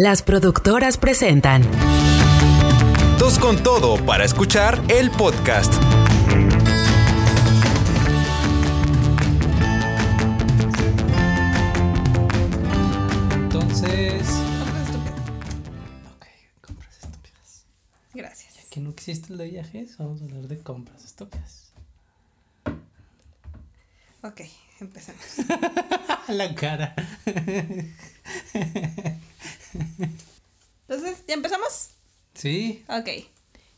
Las productoras presentan Dos con todo para escuchar el podcast. Entonces. Compras estúpidas. Ok, compras estúpidas. Gracias. Que no existe el de viajes, vamos a hablar de compras estúpidas. Ok, empecemos. La cara. Entonces, ¿ya empezamos? Sí. Ok.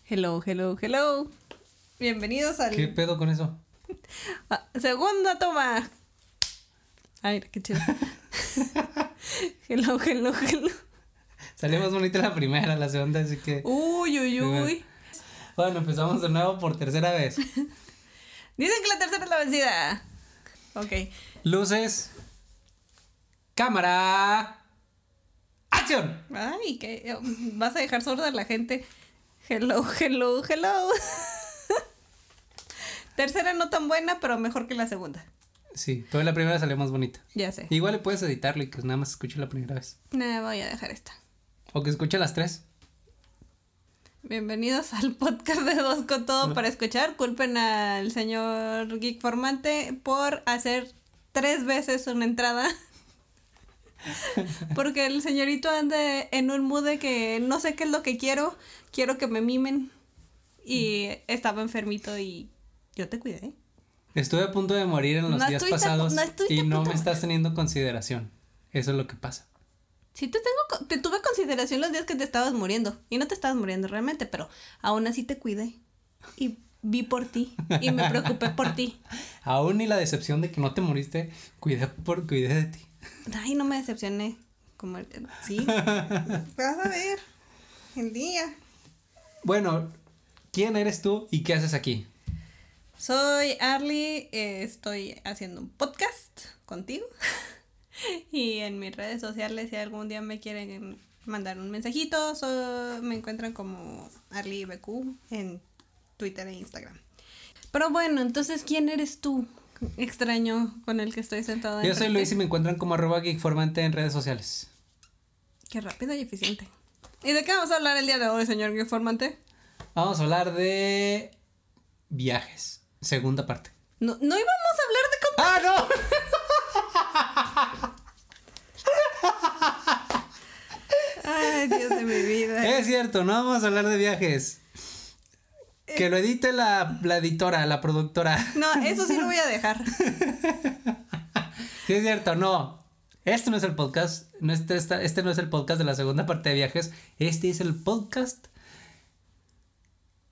Hello, hello, hello. Bienvenidos al ¿Qué pedo con eso? a- segunda toma. Ay, qué chido. hello, hello, hello. Salió más bonita la primera, la segunda, así que. Uy, uy, uy. Bueno, empezamos de nuevo por tercera vez. Dicen que la tercera es la vencida. Ok. Luces. Cámara. ¡Acción! Ay, que vas a dejar sorda a la gente. Hello, hello, hello. Tercera no tan buena, pero mejor que la segunda. Sí, pero la primera salió más bonita. Ya sé. Igual le puedes editarlo y que nada más escuche la primera vez. Nah, voy a dejar esta. O que escuche las tres. Bienvenidos al podcast de Dos con Todo para escuchar. Culpen al señor Geek Formante por hacer tres veces una entrada. Porque el señorito anda en un mood de que no sé qué es lo que quiero, quiero que me mimen. Y estaba enfermito y yo te cuidé. Estuve a punto de morir en los No días pasados no y no me estás teniendo consideración. Eso es lo que pasa. Sí te tengo, te tuve consideración los días que te estabas muriendo. Y no te estabas muriendo realmente, pero aún así te cuidé. Y vi por ti. Y me preocupé por ti. Aún ni la decepción de que no te moriste, cuidé por cuidé de ti. Ay, no me decepcioné. Como el- sí. Vas a ver. El día. Bueno, ¿quién eres tú y qué haces aquí? Soy Arly, eh, estoy haciendo un podcast contigo. y en mis redes sociales, si algún día me quieren mandar un mensajito, so- me encuentran como ArlyBQ en Twitter e Instagram. Pero bueno, entonces, ¿quién eres tú? Extraño con el que estoy sentado. Yo soy? Luis y me encuentran como arroba geekformante en redes sociales. Qué rápido y eficiente. ¿Y de qué vamos a hablar el día de hoy, señor Informante? Vamos a hablar de viajes, segunda parte. No, no íbamos a hablar de. ¡Ah, no! Ay, Dios de mi vida. Es cierto, no vamos a hablar de viajes. Que lo edite la, la editora, la productora. No, eso sí lo voy a dejar. Sí, es cierto, no. Este no es el podcast. No, este, esta- este no es el podcast de la segunda parte de viajes. Este es el podcast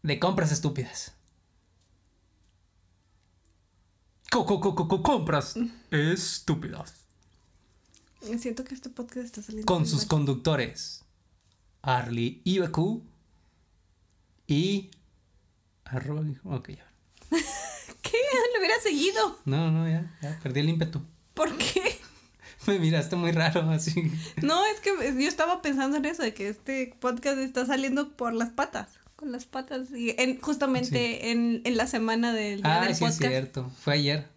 de compras estúpidas. Co- co- co- co- co- compras estúpidas. Siento que este podcast está saliendo. Con sus mal. conductores. Arly IBQ y. Arroba. Ok, ya. ¿Qué? Lo hubiera seguido. No, no, ya, ya. Perdí el ímpetu. ¿Por qué? Me miraste muy raro así. No, es que yo estaba pensando en eso, de que este podcast está saliendo por las patas. Con las patas. Y en, justamente en, en la semana del día Ah, del sí, es podcast. cierto. Fue ayer.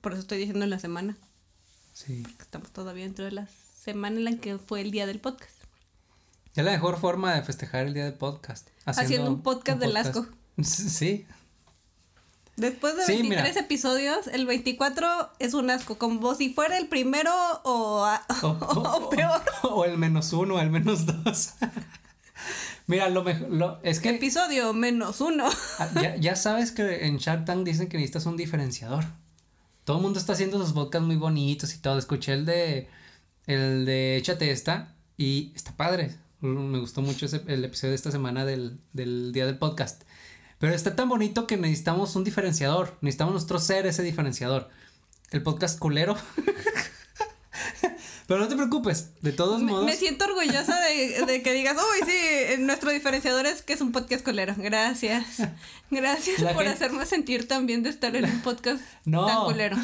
Por eso estoy diciendo en la semana. Sí. Estamos todavía dentro de la semana en la que fue el día del podcast. Es la mejor forma de festejar el día del podcast. Haciendo un podcast del asco. Sí. Después de Sí, 23 mira. episodios, el 24 es un asco, como si fuera el primero o, a- O, o peor. O el menos uno, el menos dos. Mira, lo mejor. Es que Episodio menos uno. ah, ya, ya sabes que en Shark Tank dicen que necesitas un diferenciador. Todo el mundo está haciendo sus podcasts muy bonitos y todo. Escuché el de. El de Échate esta. Y está padre. Me gustó mucho ese, el episodio de esta semana del, del día del podcast. Pero está tan bonito que necesitamos un diferenciador. Necesitamos nosotros ser ese diferenciador. El podcast culero. Pero no te preocupes. De todos Me, modos. me siento orgullosa de, de que digas, uy, sí, nuestro diferenciador es que es un podcast colero. Gracias. Gracias La por gente- hacerme sentir tan bien de estar en un podcast No. tan culero.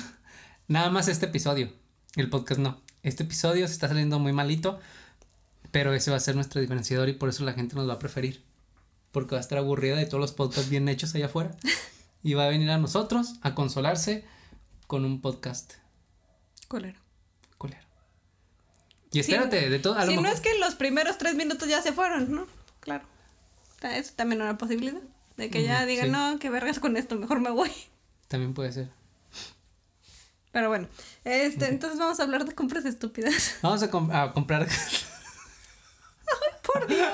Nada más este episodio. El podcast no. Este episodio se está saliendo muy malito. Pero ese va a ser nuestro diferenciador y por eso la gente nos va a preferir. Porque va a estar aburrida de todos los podcasts bien hechos allá afuera. Y va a venir a nosotros a consolarse con un podcast Colero. culero. Y espérate, de todo, Si no es que los primeros tres minutos ya se fueron, ¿no? Claro. Eso también es una posibilidad. De que ya digan, sí. no, qué vergas con esto, mejor me voy. También puede ser. Pero bueno, este, entonces vamos a hablar de compras estúpidas. Vamos a, com- a comprar. Por Dios.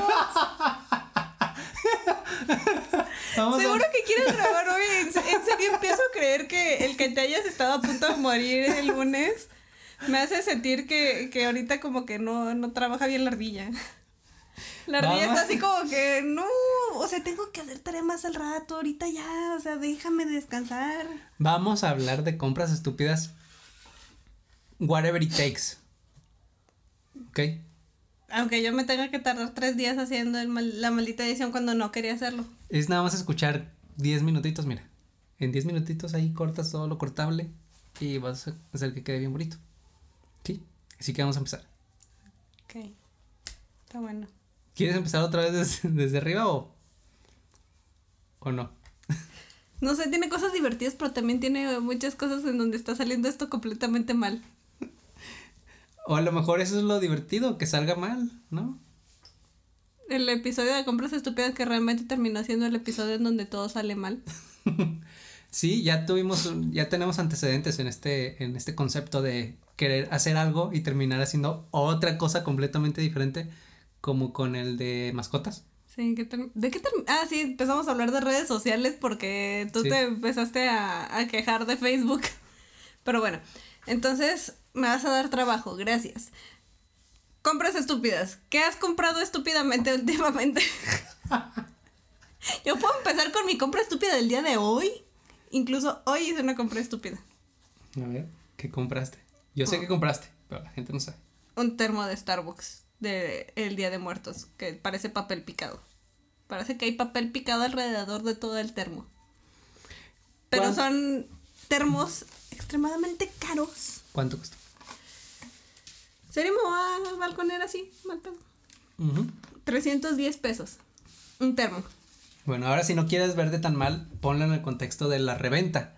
Vamos a- Seguro que quieres grabar hoy. En serio empiezo a creer que el que te hayas estado a punto de morir el lunes me hace sentir que, que ahorita como que no, no trabaja bien la ardilla. La ardilla Vamos. está así como que no, o sea, tengo que hacer tarea más al rato, ahorita ya, o sea, déjame descansar. Vamos a hablar de compras estúpidas. Whatever it takes. ¿Ok? Aunque yo me tenga que tardar tres días haciendo el mal- la maldita edición cuando no quería hacerlo. Es nada más escuchar 10 minutitos, mira. En 10 minutitos ahí cortas todo lo cortable y vas a hacer que quede bien bonito. ¿Sí? Así que vamos a empezar. Ok, está bueno. ¿Quieres empezar otra vez desde, desde arriba o, o no? No sé, tiene cosas divertidas, pero también tiene muchas cosas en donde está saliendo esto completamente mal. O a lo mejor eso es lo divertido, que salga mal, ¿no? El episodio de compras estúpidas que realmente terminó siendo el episodio en donde todo sale mal. Sí, ya tuvimos, un- ya tenemos antecedentes en este, en este concepto de querer hacer algo y terminar haciendo otra cosa completamente diferente, como con el de mascotas. Sí, ¿qué ¿de qué Ah, sí, empezamos a hablar de redes sociales porque tú Sí. te empezaste a, a quejar de Facebook. Pero bueno, entonces me vas a dar trabajo, gracias. Compras estúpidas. ¿Qué has comprado estúpidamente últimamente? Yo puedo empezar con mi compra estúpida del día de hoy. Incluso hoy hice una compra estúpida. A ver, ¿qué compraste? Yo sé que compraste, pero la gente no sabe. Un termo de Starbucks de el Día de Muertos que parece papel picado. Parece que hay papel picado alrededor de todo el termo. Pero ¿Cuán- son termos extremadamente caros. ¿Cuánto costó? ¿Serio me voy a balconear así? Mal pedo. Ujú. 310 pesos. Un termo. Bueno, ahora si no quieres verte tan mal, ponlo en el contexto de la reventa.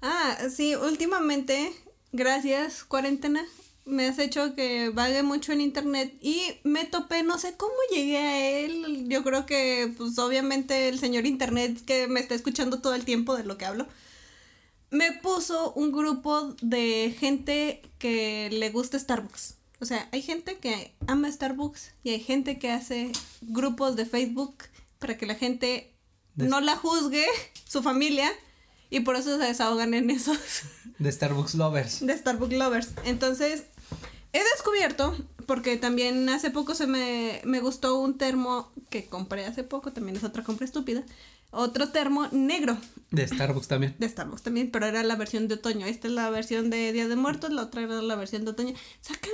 Ah, sí, últimamente, gracias, cuarentena, me has hecho que vague mucho en internet y me topé, no sé cómo llegué a él. Yo creo que, pues, obviamente, el señor internet que me está escuchando todo el tiempo de lo que hablo, me puso un grupo de gente que le gusta Starbucks. O sea, hay gente que ama Starbucks y hay gente que hace grupos de Facebook para que la gente De- no la juzgue, su familia, y por eso se desahogan en esos De Starbucks Lovers. de Starbucks Lovers. Entonces, he descubierto, porque también hace poco se me, me gustó un termo que compré hace poco, también es otra compra estúpida, otro termo negro De Starbucks también. de Starbucks también, pero era la versión de otoño. Esta es la versión de Día de Muertos, la otra era la versión de otoño. Sacan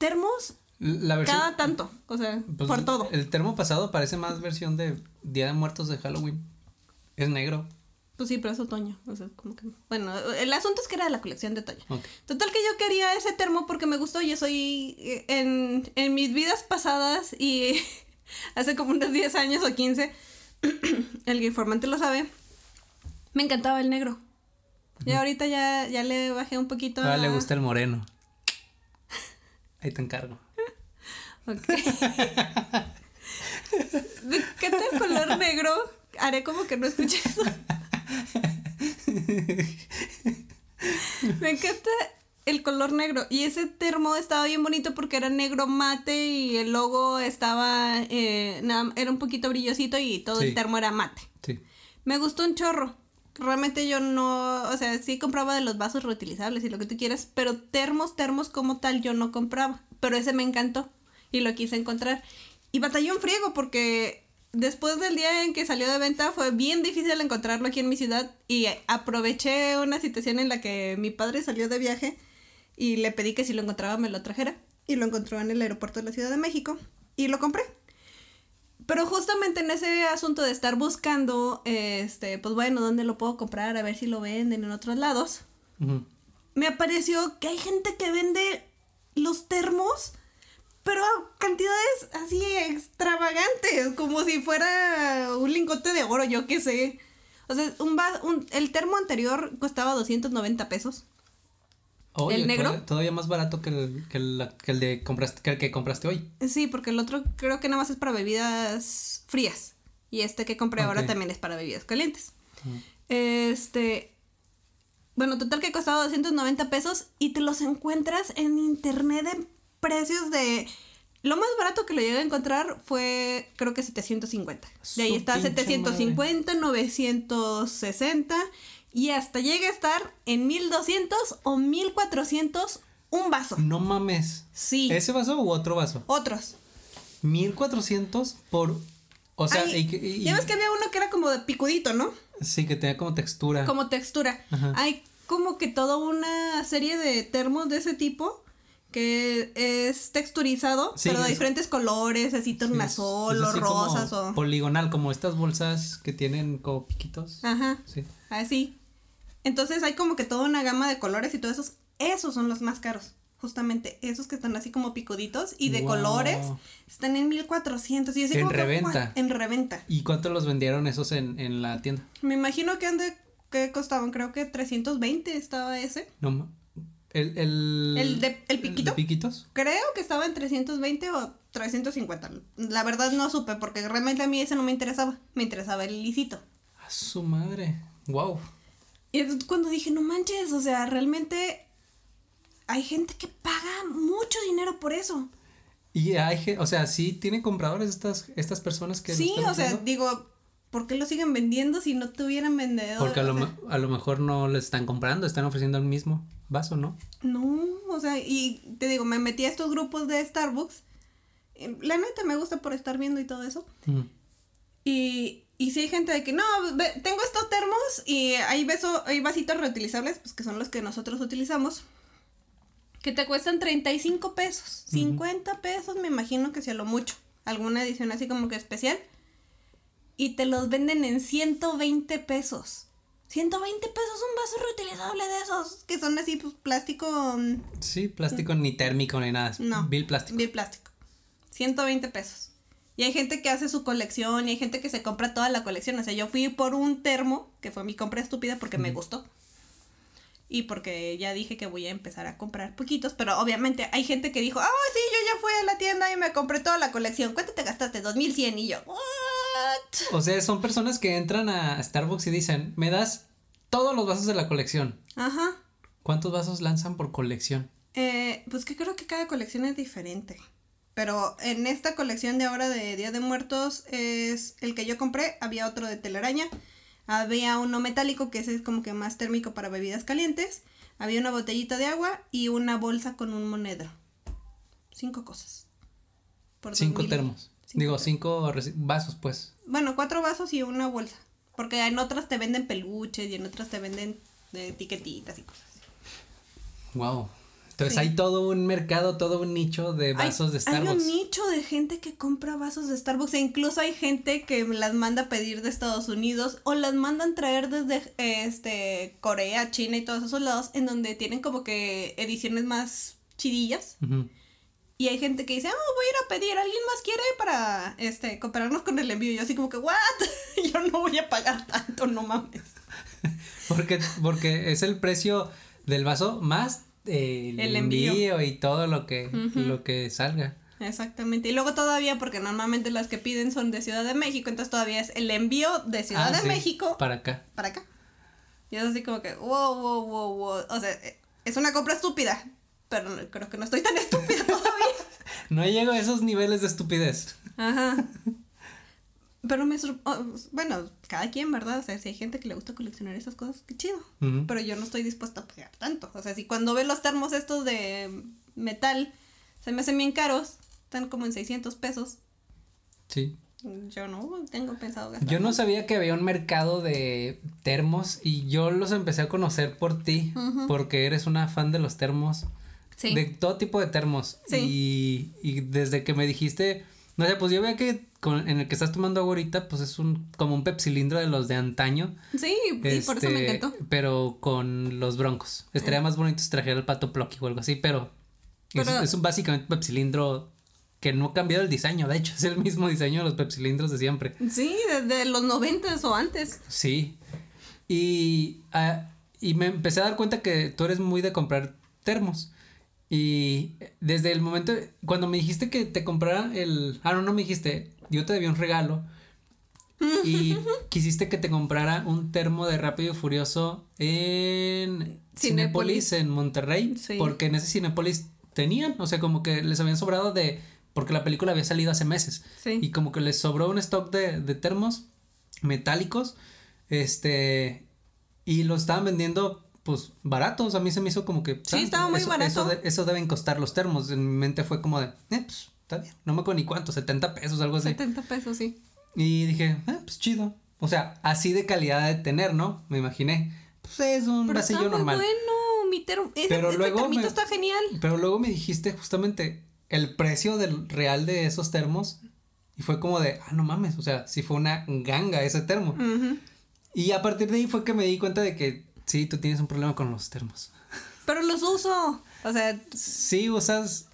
termos La versión. cada tanto, o sea, pues, por todo. El termo pasado parece más versión de Día de Muertos de Halloween. Es negro. Pues sí, pero es otoño. O sea, como que. Bueno, el asunto es que era de la colección de otoño. Total que yo quería ese termo porque me gustó. Yo soy eh, en, en mis vidas pasadas y hace como unos 10 años o 15, el informante lo sabe, me encantaba el negro. Y ahorita ya, ya le bajé un poquito. Ahora le gusta el moreno. Ahí te encargo. Ok. ¿De qué tal color negro? Haré como que no escuché eso. Me encanta el color negro. Y ese termo estaba bien bonito porque era negro mate y el logo estaba. eh, nada- era un poquito brillosito y todo Sí. el termo era mate. Sí. Me gustó un chorro. Realmente yo no, o sea, sí compraba de los vasos reutilizables y lo que tú quieras, pero termos, termos como tal yo no compraba. Pero ese me encantó y lo quise encontrar. Y batallé un friego porque después del día en que salió de venta fue bien difícil encontrarlo aquí en mi ciudad y aproveché una situación en la que mi padre salió de viaje y le pedí que si lo encontraba me lo trajera. Y lo encontró en el aeropuerto de la Ciudad de México y lo compré. Pero justamente en ese asunto de estar buscando, este, pues bueno, ¿dónde lo puedo comprar? A ver si lo venden en otros lados. Me apareció que hay gente que vende los termos, pero a cantidades así extravagantes, como si fuera un lingote de oro, yo qué sé. O sea, un, un- el termo anterior costaba 290 pesos. Oye, el negro. Todavía, todavía más barato que el, que el, que el de compraste, que el que compraste hoy. Sí, porque el otro creo que nada más es para bebidas frías. Y este que compré ahora también es para bebidas calientes. Este. Bueno, total que costaba 290 pesos y te los encuentras en internet en precios de. Lo más barato que lo llegué a encontrar fue, creo que 750. De ahí está pinche 750, 960 y hasta llega a estar en 1200 o 1400 un vaso. No mames. Sí. ¿Ese vaso u otro vaso? Otros. 1400 por. O sea, Ay, y, y- ya ves que había uno que era como de picudito, ¿no? Sí, que tenía como textura. Como textura. Ajá. Hay como que toda una serie de termos de ese tipo que es texturizado, Sí, pero de es- diferentes colores, así Sí, tornasol es o como rosas o... Poligonal, como estas bolsas que tienen como piquitos. Ajá, Sí. así. Entonces hay como que toda una gama de colores y todos esos. Esos son los más caros. Justamente, esos que están así como picuditos y de Wow. colores están en 1400. Y así En como que, reventa. "What?". En reventa. ¿Y cuánto los vendieron esos en, en la tienda? Me imagino que han de que costaban, creo que 320 estaba ese. No El, el, ¿El de- el piquito? de piquitos? Creo que estaba en 320 o 350. La verdad no supe porque realmente a mí ese no me interesaba. Me interesaba el lisito. A su madre. Wow. Y es cuando dije, no manches, o sea, realmente hay gente que paga mucho dinero por eso. Y hay o sea, sí tienen compradores estas, estas personas que Sí, o sea, digo, ¿por qué lo siguen vendiendo si no tuvieran vendedores? Porque a lo, O sea, me- a lo mejor no les están comprando, están ofreciendo el mismo vaso, ¿no? No, o sea, y te digo, me metí a estos grupos de Starbucks. Eh, La neta me gusta por estar viendo y todo eso. Mm. Y, y si hay gente de que no, ve- tengo estos termos y hay, beso, hay vasitos reutilizables, pues que son los que nosotros utilizamos, que te cuestan 35 pesos, 50 pesos, me imagino que sea lo mucho. Alguna edición así como que especial. Y te los venden en 120 pesos. 120 pesos un vaso reutilizable de esos, que son así, pues plástico. mm, Sí, plástico ni térmico ni nada. No. Bill plástico. Bill plástico. 120 pesos. Y hay gente que hace su colección y hay gente que se compra toda la colección. O sea, yo fui por un termo, que fue mi compra estúpida porque me gustó. Y porque ya dije que voy a empezar a comprar poquitos, pero obviamente hay gente que dijo, ah, sí, yo ya fui a la tienda y me compré toda la colección. ¿Cuánto te gastaste? 2100 y yo, ¿what? O sea, son personas que entran a Starbucks y dicen, me das todos los vasos de la colección. Ajá. ¿Cuántos vasos lanzan por colección? Eh, pues que creo que cada colección es diferente. Pero en esta colección de ahora de Día de Muertos es el que yo compré. Había otro de telaraña. Había uno metálico que ese es como que más térmico para bebidas calientes. Había una botellita de agua y una bolsa con un monedero. Cinco cosas. Por Cinco 2000. termos. Cinco Digo, cinco vasos, pues. Bueno, cuatro vasos y una bolsa. Porque en otras te venden peluches y en otras te venden de etiquetitas y cosas. así. Wow. Entonces Sí. hay todo un mercado, todo un nicho de vasos hay, de Starbucks. Hay un nicho de gente que compra vasos de Starbucks e incluso hay gente que las manda a pedir de Estados Unidos o las mandan traer desde este Corea, China y todos esos lados en donde tienen como que ediciones más chidillas. Ujú. Y hay gente que dice, oh, voy a ir a pedir, ¿alguien más quiere para este cooperarnos con el envío? Y yo así como que, ¿what? yo no voy a pagar tanto, no mames. Porque, porque es el precio del vaso más eh, el, El envío. envío. y todo lo que, lo que salga. Exactamente. Y luego todavía, porque normalmente las que piden son de Ciudad de México, entonces todavía es el envío de Ciudad Ah, de sí, México Para acá. para acá. Y es así como que, wow, wow, wow, wow. O sea, eh, es una compra estúpida. Pero creo que no estoy tan estúpida todavía. No llego a esos niveles de estupidez. Ajá. Pero me oh, Bueno, cada quien, ¿verdad? O sea, si hay gente que le gusta coleccionar esas cosas, qué chido. Pero yo no estoy dispuesta a pagar tanto. O sea, si cuando ve los termos estos de metal se me hacen bien caros, están como en 600 pesos. Sí. Yo no tengo pensado gastar. Yo no sabía que había un mercado de termos y yo los empecé a conocer por ti, porque eres una fan de los termos, Sí. de todo tipo de termos. Sí. Y, y desde que me dijiste, no sé, pues yo veía que con- en el que estás tomando agua ahorita, pues es un como un pepsilindro de los de antaño. Sí, y por eso me este, encantó. Pero con los broncos. Estaría más bonito si trajera el pato Plocky o algo así, pero, es- Pero- es, un básicamente pepsilindro que no ha cambiado el diseño. De hecho, es el mismo diseño de los pepsilindros de siempre. Sí, desde los noventas o antes. Sí. Y, ah, y me empecé a dar cuenta que tú eres muy de comprar termos. Y desde el momento, cuando me dijiste que te comprara el... Ah, no, no me dijiste, yo te debía un regalo. Y quisiste que te comprara un termo de Rápido y Furioso en Cinépolis. Cinépolis, en Monterrey. Sí. Porque en ese Cinépolis tenían, o sea, como que les habían sobrado de... Porque la película había salido hace meses. Sí. Y como que les sobró un stock de, de termos metálicos. Este. Y los estaban vendiendo, pues, baratos. A mí se me hizo como que. Sí, estaba muy eso, barato. Eso, de- eso deben costar los termos. En mi mente fue como de, eh, pues, está bien. No me acuerdo ni cuánto, 70 pesos, algo así. 70 pesos, sí. Y dije, eh, pues chido. O sea, así de calidad de tener, ¿no? Me imaginé. Pues es un Pero vasillo está muy normal. bueno, mi termo. Ese, Pero ese luego me- está genial. Pero luego me dijiste justamente el precio del real de esos termos. Y fue como de, ah, no mames, o sea, sí fue una ganga ese termo. Y a partir de ahí fue que me di cuenta de que sí, tú tienes un problema con los termos. Pero los uso. O sea, Sí, usas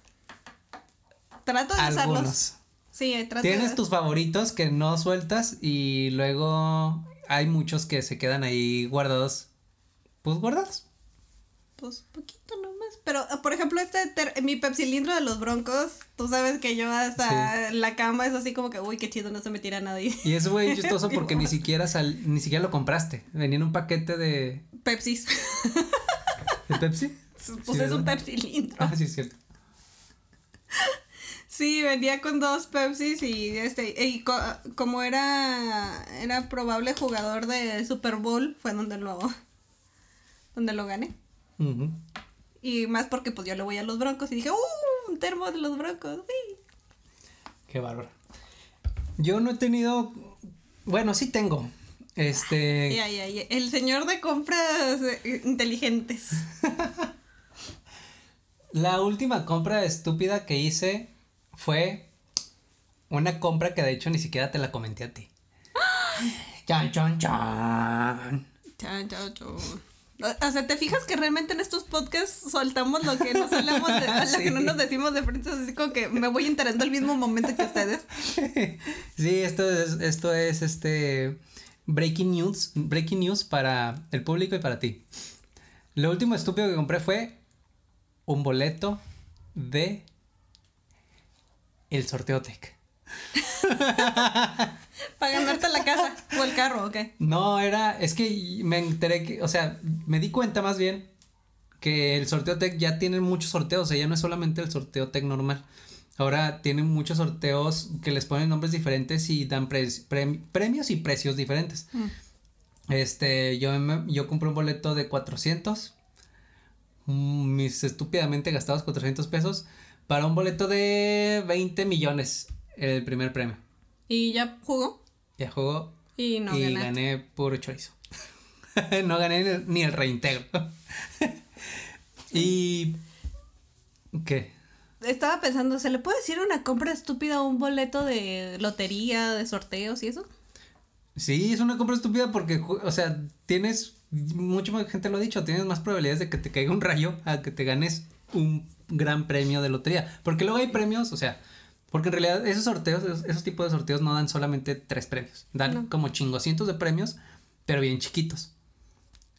trato de usarlos. algunos. Sí, trato Tienes de... tus favoritos que no sueltas y luego hay muchos que se quedan ahí guardados. Pues guardados. Pues poquito nomás. Pero, por ejemplo, este, mi pepsilindro de los broncos, tú sabes que yo hasta la cama es así como que, uy, qué chido, no se me tira nadie. Y eso fue chistoso porque ni siquiera sal, ni siquiera lo compraste. Venía en un paquete de, Pepsis. de Pepsi. Pues Sí, es un pepsilindro. Ah, sí, es cierto. Sí, venía con dos Pepsis y este, y co- como era, era probable jugador de Super Bowl, fue donde lo, donde lo gané. Ujú. Y más porque pues yo le voy a los broncos y dije, ¡uh! Un termo de los broncos, sí. Qué bárbaro. Yo no he tenido. Bueno, sí tengo. Este. Ya, ya, ya. El señor de compras eh, inteligentes. La última compra estúpida que hice fue una compra que de hecho ni siquiera te la comenté a ti. Chan, chan, chan. Chan, chan, chan. O sea, ¿te fijas que realmente en estos podcasts soltamos lo que nos hablamos de, lo que no nos decimos de frente? Así como que me voy enterando al mismo momento que ustedes. Sí, esto es, esto es este breaking news, breaking news para el público y para ti. Lo último estúpido que compré fue un boleto de el sorteo Tech. Para ganarte la casa o el carro, ¿ok? No, era, es que me enteré que, o sea, me di cuenta más bien que el sorteo tech ya tiene muchos sorteos, o sea, ya no es solamente el sorteo tech normal. Ahora tienen muchos sorteos que les ponen nombres diferentes y dan pre- prem- premios y precios diferentes. Este, yo, yo compré un boleto de 400, mm, mis estúpidamente gastados 400 pesos, para un boleto de 20 millones, el primer premio. Y ya jugó Ya jugó y no y gané puro chorizo. no gané ni el, reintegro. y. ¿Qué? Estaba pensando, ¿se le puede decir una compra estúpida a un boleto de lotería, de sorteos y eso? Sí, es una compra estúpida porque, o sea, tienes. Mucha más gente lo ha dicho, tienes más probabilidades de que te caiga un rayo a que te ganes un gran premio de lotería. Porque luego hay premios, o sea, porque en realidad esos sorteos, esos, esos tipos de sorteos no dan solamente tres premios, dan No. como chingocientos de premios, pero bien chiquitos.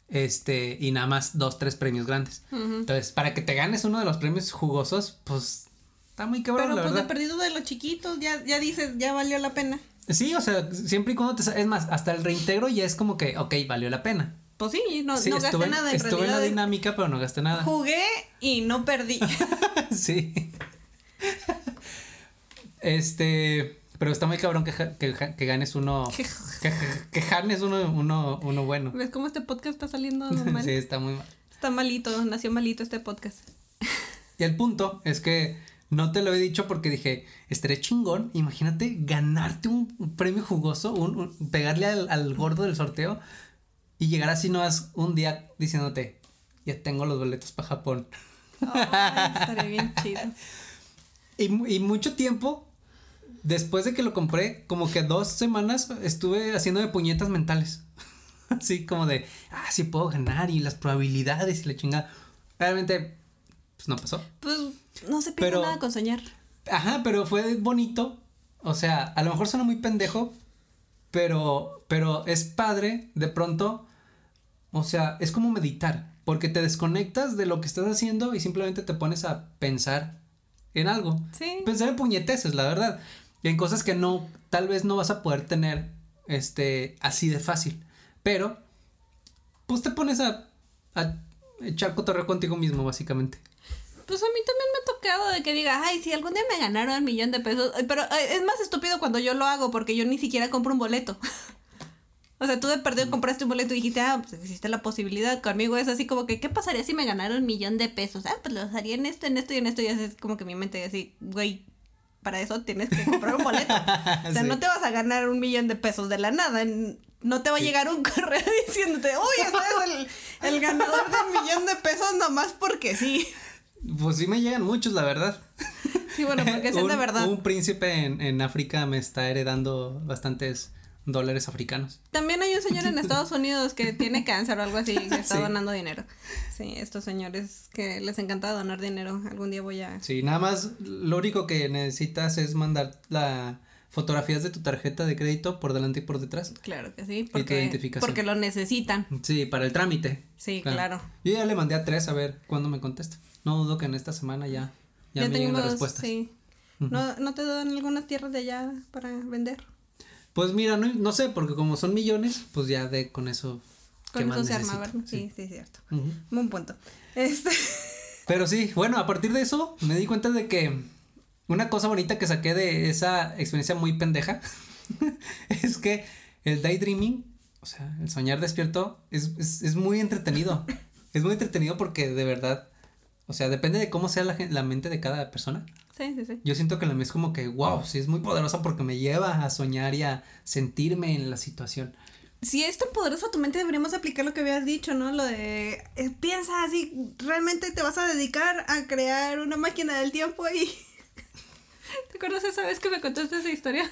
Este, y nada más dos, tres premios grandes. Entonces, para que te ganes uno de los premios jugosos, pues está muy cabrón, Pero la pues de verdad. perdido de los chiquitos, ya, ya dices, ya valió la pena. Sí, o sea, siempre y cuando te. Es más, hasta el reintegro ya es como que, ok, valió la pena. Pues sí, no, Sí, no gasté estuve, nada en estuve en la dinámica, pero no gasté nada. Jugué y no perdí. sí. Este. Pero está muy cabrón que, que, que ganes uno. Que, que ganes uno, uno, uno bueno. ¿Ves cómo este podcast está saliendo mal? sí, está muy mal. Está malito, nació malito este podcast. Y el punto es que no te lo he dicho porque dije, estaré chingón. Imagínate ganarte un premio jugoso, un, un- pegarle al, al gordo del sorteo y llegar así no un día diciéndote, ya tengo los boletos para Japón. Ay, estaría bien chido. Y, y mucho tiempo, después de que lo compré, como que dos semanas estuve haciendo de puñetas mentales. Así como de, ah, sí puedo ganar y las probabilidades y la chingada. Realmente, pues no pasó. Pues no se pierde Pero- nada con soñar. Ajá, pero fue bonito. O sea, a lo mejor suena muy pendejo, pero, pero es padre de pronto. O sea, es como meditar. Porque te desconectas de lo que estás haciendo y simplemente te pones a pensar en algo. Sí. Pensar en puñeteces, la verdad. Y en cosas que no, tal vez no vas a poder tener, este, así de fácil. Pero, pues te pones a, a echar cotorreo contigo mismo, básicamente. Pues a mí también me ha tocado de que diga, ay, si algún día me ganaron un millón de pesos. Ay, Pero ay, es más estúpido cuando yo lo hago porque yo ni siquiera compro un boleto. O sea, tú de perdido compraste un boleto y dijiste, ah, pues existe la posibilidad. Conmigo es así como que, ¿qué pasaría si me ganara un millón de pesos? Ah, pues lo usaría en esto, en esto y en esto. Y así es como que mi mente así, güey, para eso tienes que comprar un boleto. O sea, Sí. no te vas a ganar un millón de pesos de la nada. No te va a llegar un correo diciéndote, uy, ese es el, el ganador del millón de pesos nomás porque sí. Pues sí me llegan muchos, la verdad. Sí, bueno, porque sean de Un- verdad. Un príncipe en, en África me está heredando bastantes dólares africanos. También hay un señor en Estados Unidos que tiene cáncer o algo así y que está Sí. donando dinero. Sí, estos señores que les encanta donar dinero. Algún día voy a... Sí, nada más lo único que necesitas es mandar la fotografías de tu tarjeta de crédito por delante y por detrás. Claro que sí, tu porque, identificación. porque lo necesitan. Sí, para el trámite. Sí, claro. Yo ya le mandé a tres a ver cuándo me contesta. No dudo que en esta semana ya, ya, me lleguen las respuestas. sí. ¿No, ¿No te dan algunas tierras de allá para vender? Pues mira, no, no sé, porque como son millones, pues ya de con eso. ¿qué Con eso se. Sí, sí, cierto. Ujú. Buen punto. Este... Pero sí, bueno, a partir de eso me di cuenta de que una cosa bonita que saqué de esa experiencia muy pendeja es que el daydreaming, o sea, el soñar despierto, es, es, es muy entretenido. es muy entretenido porque de verdad, o sea, depende de cómo sea la, la mente de cada persona. Sí, sí, sí. Yo siento que la mía es como que, wow, sí, es muy poderosa porque me lleva a soñar y a sentirme en la situación. Si es tan poderosa tu mente, deberíamos aplicar lo que habías dicho, ¿no? Lo de eh, piensa así, realmente te vas a dedicar a crear una máquina del tiempo y. ¿Te acuerdas esa vez que me contaste esa historia?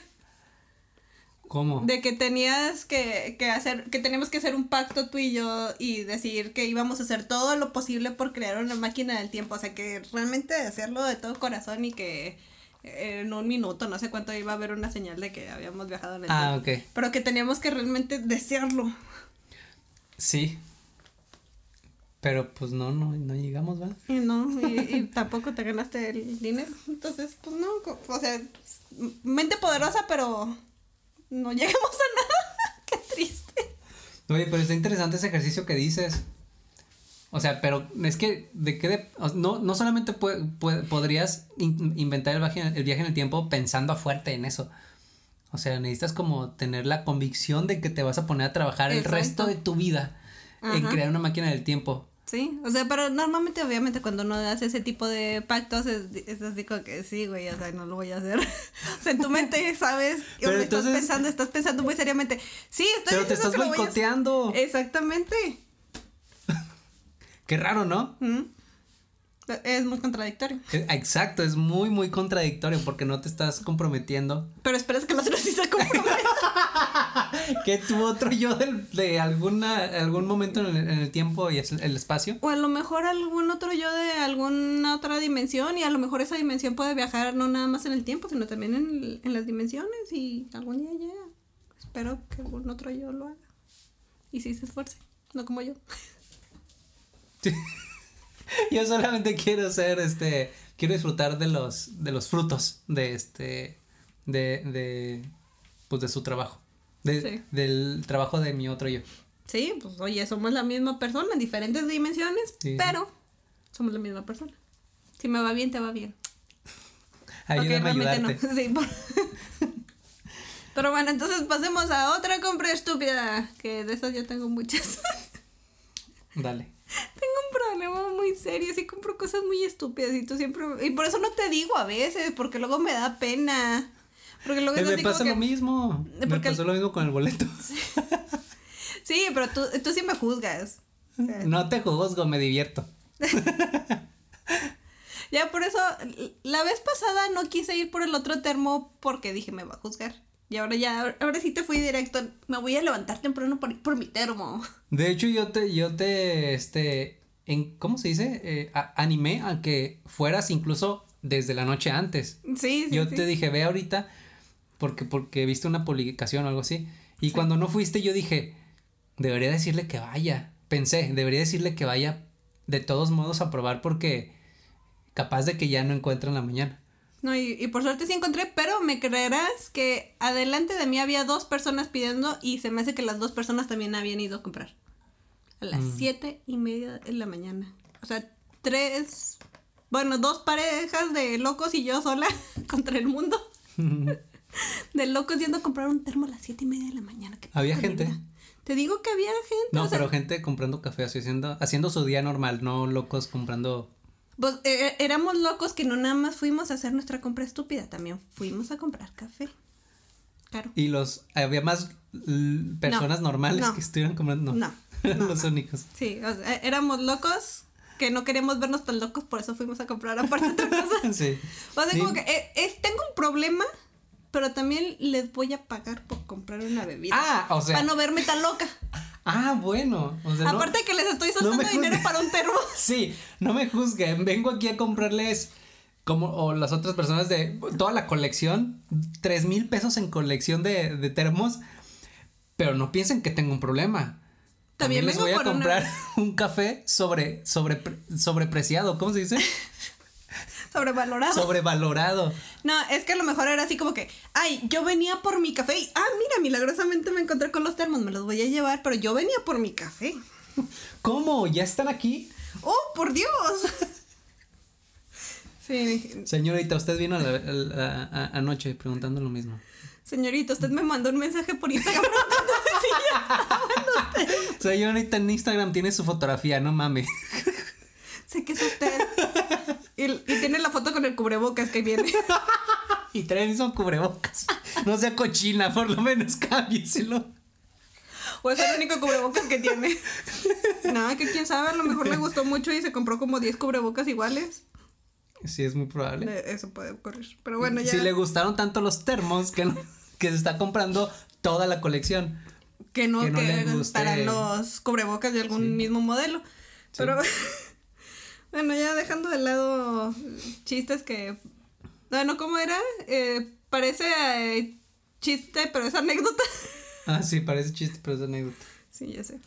¿Cómo? De que tenías que, que hacer, que teníamos que hacer un pacto tú y yo y decir que íbamos a hacer todo lo posible por crear una máquina del tiempo. O sea, que realmente hacerlo de todo corazón y que en un minuto, no sé cuánto iba a haber una señal de que habíamos viajado en el Ah, tiempo. ok. Pero que teníamos que realmente desearlo. Sí. Pero pues no, no, no llegamos, ¿verdad? Y no, y, y tampoco te ganaste el dinero. Entonces, pues no, o sea, mente poderosa, pero no llegamos a nada. Qué triste. Oye, pero está interesante ese ejercicio que dices. O sea, pero es que, ¿de qué? de- no, no solamente podrías in- inventar el viaje, el viaje en el tiempo pensando a fuerte en eso. O sea, necesitas como tener la convicción de que te vas a poner a trabajar el resto de tu vida en crear una máquina del tiempo. Sí, o sea, pero normalmente, obviamente, cuando uno hace ese tipo de pactos, es, es así como que sí, güey, o sea, no lo voy a hacer. o sea, en tu mente, ¿sabes? Estás entonces- pensando, estás pensando muy seriamente. Sí, estoy Pero te estás boicoteando. Exactamente. Qué raro, ¿no? Mm. Es muy contradictorio. Exacto, es muy, muy contradictorio porque no te estás comprometiendo. Pero esperas que los otros sí se comprometan. Que tu otro yo del- de alguna, algún momento en el, en el tiempo y el espacio. O a lo mejor algún otro yo de alguna otra dimensión y a lo mejor esa dimensión puede viajar no nada más en el tiempo, sino también en, el- en las dimensiones y algún día llega. Espero que algún otro yo lo haga. Y sí se esfuerce, no como yo. Yo solamente quiero ser este. Quiero disfrutar de los. de los frutos de este. de. de. pues de su trabajo. De, Sí. Del trabajo de mi otro yo. Sí, pues oye, somos la misma persona en diferentes dimensiones, Sí, pero somos la misma persona. Si me va bien, te va bien. Ayúdame Ok, a ayudarte. no. Sí, por- Pero bueno, entonces pasemos a otra compra estúpida, que de esas yo tengo muchas. Dale. Tengo un problema muy serio, sí compro cosas muy estúpidas y tú siempre... Y por eso no te digo a veces, porque luego me da pena. Porque luego Eh, me pasa que- lo mismo. Me Porque- pasó lo mismo con el boleto. Sí, pero tú, tú sí me juzgas. O sea, No te juzgo, me divierto. Ya por eso, la vez pasada no quise ir por el otro termo porque dije me va a juzgar. Y ahora ya, ahora sí te fui directo. Me voy a levantar temprano por, por mi termo. De hecho, yo te, yo te, este, en, ¿cómo se dice? Eh, a- animé a que fueras incluso desde la noche antes. Sí, sí. yo sí. te dije, ve ahorita, porque, porque viste una publicación o algo así. Y cuando no fuiste, yo dije, debería decirle que vaya. Pensé, debería decirle que vaya de todos modos a probar porque capaz de que ya no encuentran la mañana. No, y, y por suerte sí encontré, pero me creerás que adelante de mí había dos personas pidiendo y se me hace que las dos personas también habían ido a comprar. A las Mm. siete y media de la mañana. O sea, tres, bueno, dos parejas de locos y yo sola contra el mundo. de locos yendo a comprar un termo a las siete y media de la mañana. Había gente. Te digo que había gente. No, o sea, pero gente comprando café, así haciendo, haciendo su día normal, no locos comprando. Pues eh, éramos locos que no nada más fuimos a hacer nuestra compra estúpida, también fuimos a comprar café. Claro. Y los, había más personas normales no. que estuvieran comprando. No, no, los no. únicos. Sí, o sea, éramos locos que no queríamos vernos tan locos, por eso fuimos a comprar aparte otra cosa. sí. O sea, Sí. como que eh, tengo un problema, pero también les voy a pagar por comprar una bebida. Ah, o sea. Para no verme tan loca. Ah, bueno. O sea, no- Aparte que les estoy soltando dinero para un termo. Sí, no me juzguen. Vengo aquí a comprarles como o las otras personas de toda la colección, tres mil pesos en colección de, de termos, pero no piensen que tengo un problema. También También les vengo voy a una- comprar un café sobre, sobre, sobrepreciado, ¿cómo se dice? Sobrevalorado. Sobrevalorado. No, es que a lo mejor era así como que, ay, yo venía por mi café y, ah, mira, milagrosamente me encontré con los termos, me los voy a llevar, pero yo venía por mi café. ¿Cómo? ¿Ya están aquí? ¡Oh, por Dios! Sí, Señorita, usted vino a la- a la- a- anoche preguntando lo mismo. señorita, usted me mandó un mensaje por Instagram preguntándome si. Señorita, en Instagram tiene su fotografía, no mames. Sé que es usted. Y, y tiene la foto con el cubrebocas que viene. Y traen son cubrebocas. No sea cochina, por lo menos cámbieselo. O es el único cubrebocas que tiene. Nada, que quién sabe, a lo mejor le gustó mucho y se compró como 10 cubrebocas iguales. Sí, es muy probable. Eh, Eso puede ocurrir. Pero bueno, ya. Si le gustaron tanto los termos que, no- que se está comprando toda la colección. que no, que que no le guste. para los cubrebocas de algún mismo modelo. Pero bueno, ya dejando de lado chistes que. Bueno, ¿cómo era? Eh, parece eh, chiste, pero es anécdota. Ah, sí, parece chiste, pero es anécdota. sí, ya sé.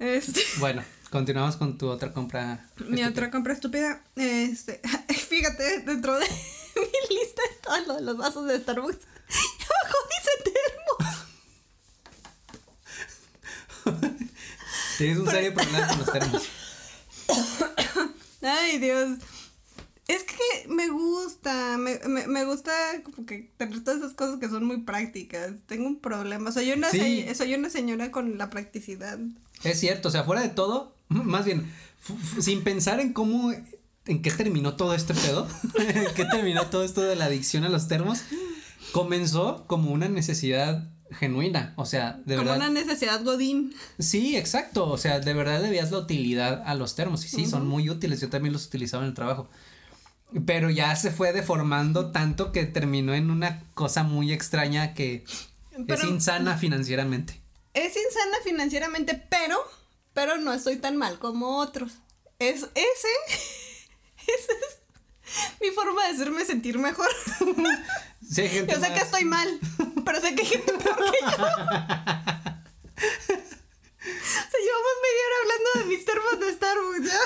Este, Bueno, continuamos con tu otra compra. mi estúpida. otra compra estúpida. Este, fíjate, dentro de mi lista está lo de los vasos de Starbucks. Y abajo dice termos. Tienes un serio problema con los termos. Ay, Dios. Es que me gusta, me, me, me gusta como que tener todas esas cosas que son muy prácticas. Tengo un problema. Soy una, Sí. se- soy una señora con la practicidad. Es cierto, o sea, fuera de todo, más bien, sin pensar en cómo, en qué terminó todo este pedo, en qué terminó todo esto de la adicción a los termos, comenzó como una necesidad genuina, o sea, de como verdad. una necesidad godín. Sí, exacto, o sea, de verdad le veías la utilidad a los termos y sí, son muy útiles, yo también los utilizaba en el trabajo. Pero ya se fue deformando tanto que terminó en una cosa muy extraña que es insana financieramente. Es insana financieramente, pero, pero no estoy tan mal como otros. Es ese, ese es mi forma de hacerme sentir mejor. Sí, hay gente Yo sé más- que estoy mal, pero sé que hay gente peor que yo. O sea, llevamos media hora hablando de mis termos de Starbucks ya.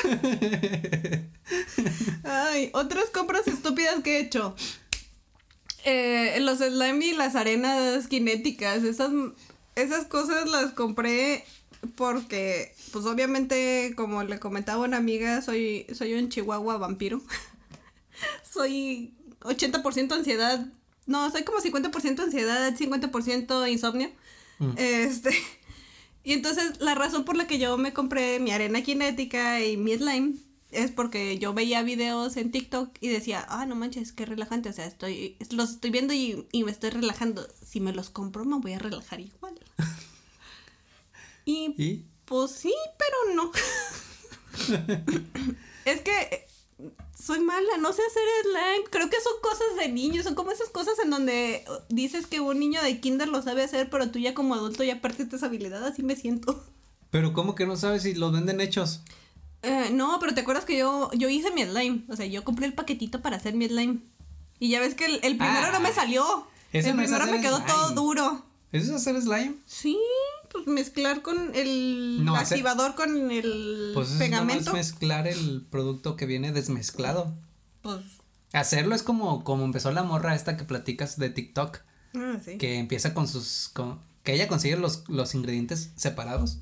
Ay, otras compras estúpidas que he hecho. Eh, los slime y las arenas cinéticas. Esas, esas cosas las compré porque, pues obviamente, como le comentaba una amiga, soy, soy un chihuahua vampiro. soy 80% ansiedad. No, soy como 50% ansiedad, 50% insomnio. Este. Y entonces la razón por la que yo me compré mi arena cinética y mi slime es porque yo veía videos en TikTok y decía, ah, no manches, qué relajante. O sea, estoy, los estoy viendo y, y me estoy relajando. Si me los compro, me voy a relajar igual. y ¿Y? pues sí, pero no. es que soy mala, no sé hacer slime. Creo que son cosas de niños, son como esas cosas en donde dices que un niño de kinder lo sabe hacer, pero tú ya como adulto ya perdiste esa habilidad, así me siento. Pero ¿cómo que no sabes si los venden hechos? Eh, no, pero te acuerdas que yo, yo hice mi slime. O sea, yo compré el paquetito para hacer mi slime. Y ya ves que el, el primero Ah, no me salió. eso el primero me quedó todo duro. ¿Eso es hacer slime? Sí, Pues mezclar con el No, hacer- activador con el Pues es nada más pegamento. mezclar el producto que viene desmezclado. Pues, Hacerlo es como, como empezó la morra esta que platicas de TikTok, ah, sí. que empieza con sus, con- que ella consigue los, los ingredientes separados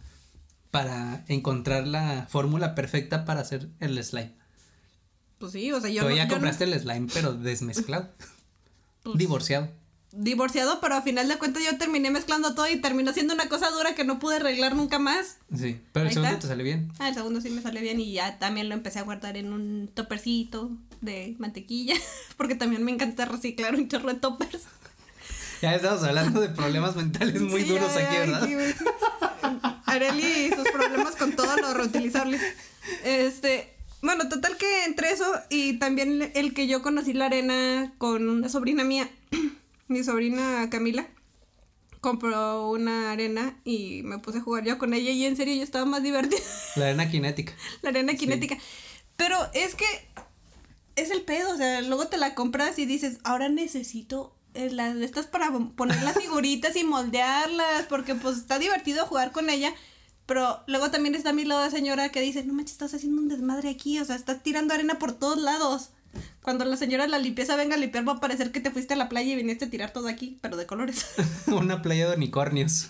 para encontrar la fórmula perfecta para hacer el slime. Pues sí, o sea, yo Tú no, ya yo no- compraste el slime, pero desmezclado. Pues- Divorciado. Divorciado, pero a final de cuentas yo terminé mezclando todo y terminó siendo una cosa dura que no pude arreglar nunca más. Sí. Pero el Ahí segundo está. te salió bien. Ah, el segundo sí me salió bien y ya también lo empecé a guardar en un topercito de mantequilla, porque también me encanta reciclar un chorro de toppers. Ya estamos hablando de problemas mentales muy Sí, duros ay, aquí, ¿verdad? sí. Areli y sus problemas con todo lo reutilizable. Este, bueno, total que entre eso y también el que yo conocí la arena con una sobrina mía, mi sobrina Camila, compró una arena y me puse a jugar yo con ella y en serio yo estaba más divertida. La arena cinética. la arena cinética. Pero es que es el pedo, o sea, luego te la compras y dices, ahora necesito eh, las estas para poner las figuritas y moldearlas, porque pues está divertido jugar con ella. Pero luego también está a mi lado la señora que dice, no manches, estás haciendo un desmadre aquí, o sea, estás tirando arena por todos lados. Cuando la señora de la limpieza venga a limpiar va a parecer que te fuiste a la playa y viniste a tirar todo aquí, pero de colores. Una playa de unicornios.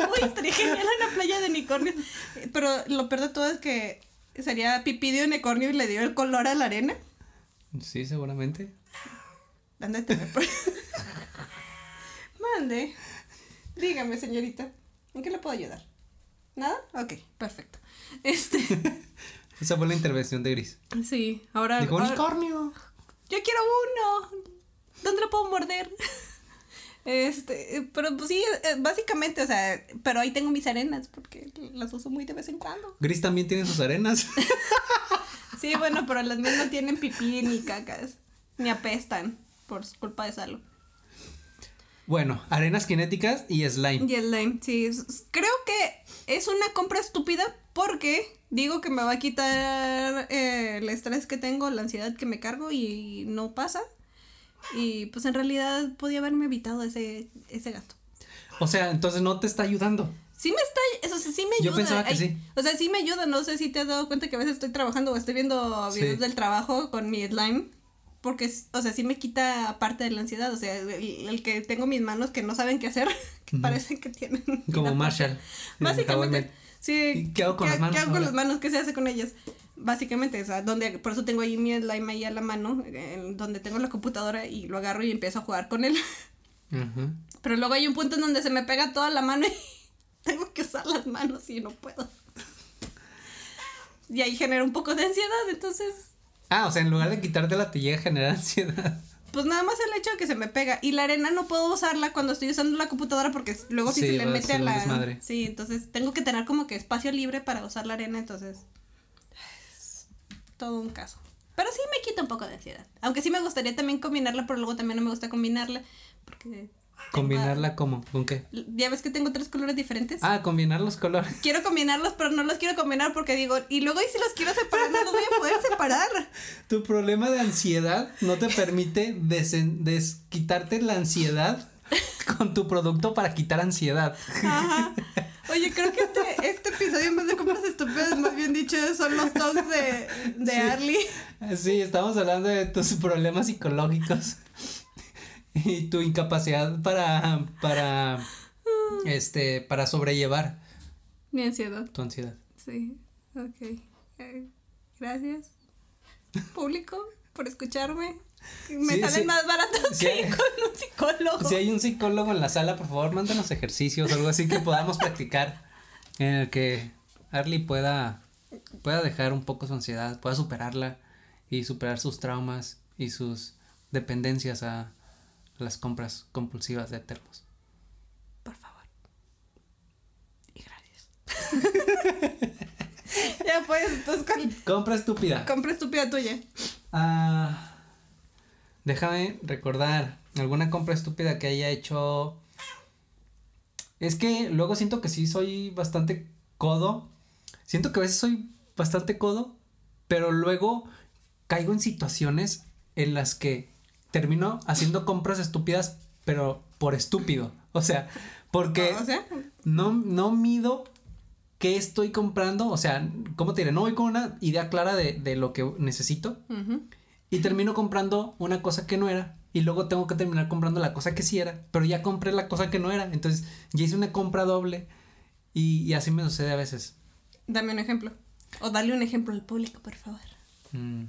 Uy, estaría genial una playa de unicornio. Pero lo peor de todo es que sería pipí de unicornio y le dio el color a la arena. Sí, seguramente. Ándate. Mande. Dígame, señorita. ¿En qué le puedo ayudar? ¿Nada? Ok, perfecto. Este. Esa fue la intervención de Gris. Sí, ahora. Dijo ahora- unicornio. Yo quiero uno. ¿Dónde lo puedo morder? Este, pero pues sí, eh, básicamente, o sea, pero ahí tengo mis arenas porque las uso muy de vez en cuando. Gris también tiene sus arenas. Sí, bueno, pero las mías no tienen pipí ni cacas, ni apestan por culpa de Salo. Bueno, arenas cinéticas y slime. Y el lime, sí, creo que es una compra estúpida porque digo que me va a quitar eh, el estrés que tengo, la ansiedad que me cargo y no pasa. Y pues en realidad podía haberme evitado ese, ese gasto. O sea, entonces no te está ayudando. Sí me está, eso sí, sí me ayuda. Yo pensaba que Ay, sí. O sea, sí me ayuda, no sé si te has dado cuenta que a veces estoy trabajando o estoy viendo Sí. videos del trabajo con mi slime. Porque, o sea, sí me quita parte de la ansiedad. O sea, el, el que tengo mis manos que no saben qué hacer, que parecen que tienen. Como Marshall. Básicamente. Sí. ¿Y qué hago con las manos ¿Qué hago con ahora? las manos? ¿Qué se hace con ellas? Básicamente, o sea, donde, por eso tengo ahí mi slime ahí a la mano, en donde tengo la computadora y lo agarro y empiezo a jugar con él. Pero luego hay un punto en donde se me pega toda la mano y tengo que usar las manos y no puedo. Y ahí genera un poco de ansiedad, entonces, Ah, o sea, en lugar de quitártela te llega a generar ansiedad. Pues nada más el hecho de que se me pega. Y la arena no puedo usarla cuando estoy usando la computadora porque luego si Sí, se le mete a la... desmadre. Sí, entonces tengo que tener como que espacio libre para usar la arena, entonces... es todo un caso. Pero sí me quita un poco de ansiedad. Aunque sí me gustaría también combinarla, pero luego también no me gusta combinarla. Porque... Combinarla como, ¿con qué? Ya ves que tengo tres colores diferentes. Ah, combinar los colores. quiero combinarlos, pero no los quiero combinar porque digo, y luego y si los quiero separar, no los voy a poder separar. Tu problema de ansiedad no te permite desen- des- quitarte la ansiedad con tu producto para quitar ansiedad. Ajá. Oye, creo que este, este episodio en vez de compras estúpidas, más bien dicho, son los talks de, de Sí. Arlie. Sí, estamos hablando de tus problemas psicológicos y tu incapacidad para, para, este, para sobrellevar Mi ansiedad. tu ansiedad. Sí, ok. Eh, gracias, público, por escucharme. Me Sí, salen sí. más baratos Sí. que con un psicólogo. Si hay un psicólogo en la sala, por favor, mándanos ejercicios o algo así que podamos practicar en el que Arlie pueda, pueda dejar un poco su ansiedad, pueda superarla y superar sus traumas y sus dependencias a las compras compulsivas de termos. Por favor. Y gracias. ya pues, entonces con, Compra estúpida. compra estúpida tuya. Ah, déjame recordar alguna compra estúpida que haya hecho. Es que luego siento que sí soy bastante codo. Siento que a veces soy bastante codo, pero luego caigo en situaciones en las que termino haciendo compras estúpidas pero por estúpido. O sea, porque O sea, no, no mido qué estoy comprando. O sea, ¿cómo te diré? No voy con una idea clara de, de lo que necesito. ujú. Y termino comprando una cosa que no era. Y luego tengo que terminar comprando la cosa que sí era. Pero ya compré la cosa que no era. Entonces ya hice una compra doble. Y, y así me sucede a veces. dame un ejemplo. O dale un ejemplo al público, por favor. Mm.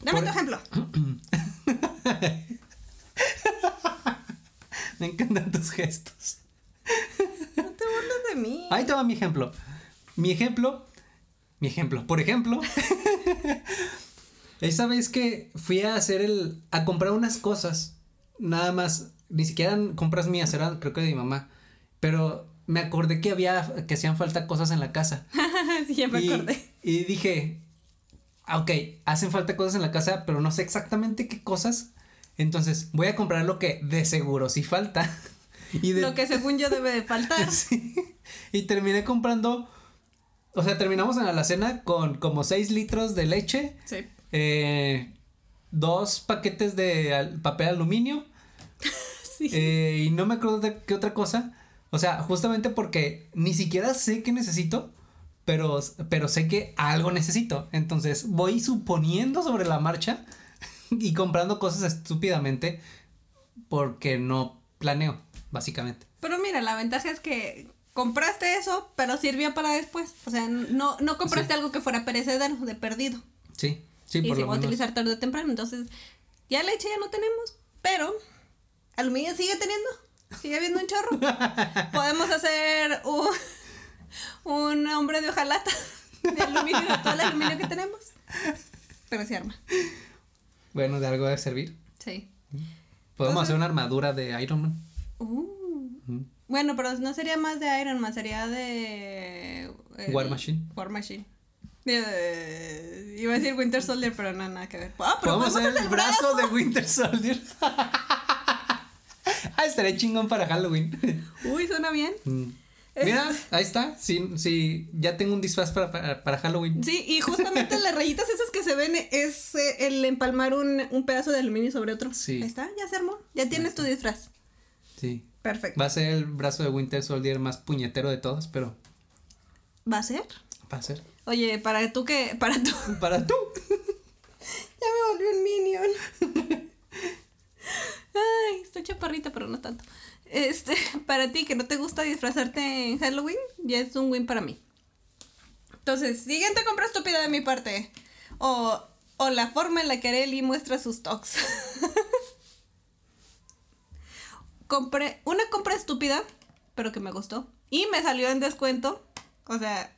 Dame Por- tu ejemplo. Me encantan tus gestos. No te burles de mí. Ahí te va mi ejemplo. Mi ejemplo. Mi ejemplo. Por ejemplo. esa vez que fui a hacer el. a comprar unas cosas. Nada más. Ni siquiera eran compras mías, eran creo que de mi mamá. Pero me acordé que había. que hacían falta cosas en la casa. sí, ya me y, acordé. y dije. "Ah, Ok, hacen falta cosas en la casa, pero no sé exactamente qué cosas. Entonces, voy a comprar lo que de seguro sí falta. y de, Lo que según yo debe de faltar. Sí. Y terminé comprando. O sea, terminamos en la alacena con como 6 litros de leche, Sí. eh, dos paquetes de al- papel aluminio Sí. eh, y no me acuerdo de qué otra cosa. O sea, justamente porque ni siquiera sé qué necesito, pero, pero sé que algo necesito. Entonces voy suponiendo sobre la marcha y comprando cosas estúpidamente porque no planeo, básicamente. Pero mira, la ventaja es que compraste eso, pero sirvió para después. O sea, no, no compraste Sí. algo que fuera perecedero, de perdido. Sí, sí, y por se lo va a utilizar tarde o temprano. Entonces, ya leche ya no tenemos, pero aluminio sigue teniendo. Sigue habiendo un chorro. Podemos hacer un, un hombre de hojalata de aluminio, de todo el aluminio que tenemos. Pero se arma. Bueno, de algo debe servir. Sí. Podemos Entonces- hacer una armadura de Iron Man. Uh. Bueno, pero no sería más de Iron Man, sería de. el- War Machine. War Machine. Eh, iba a decir Winter Soldier, pero no, nada que ver. Ah, pero Podemos hacer el el brazo de Winter Soldier. ah, estaría chingón para Halloween. Uy, suena bien. Mm. Mira, ahí está. Sí, sí, ya tengo un disfraz para, para, para Halloween. Sí, y justamente las rayitas esas que se ven es eh, el empalmar un, un pedazo de aluminio sobre otro. Sí. Ahí está, ya se armó. Ya tienes tu disfraz. Sí. Perfecto. Va a ser el brazo de Winter Soldier más puñetero de todos, pero ¿Va a ser? va a ser. Oye, para tú que. Para tú. Para tú. Ya me volvió un minion. Ay, estoy chaparrita, pero no tanto. Este, para ti que no te gusta disfrazarte en Halloween, ya es un win para mí. Entonces, siguiente compra estúpida de mi parte. O, o la forma en la que Areli muestra sus talks. Compré una compra estúpida, pero que me gustó. Y me salió en descuento. O sea,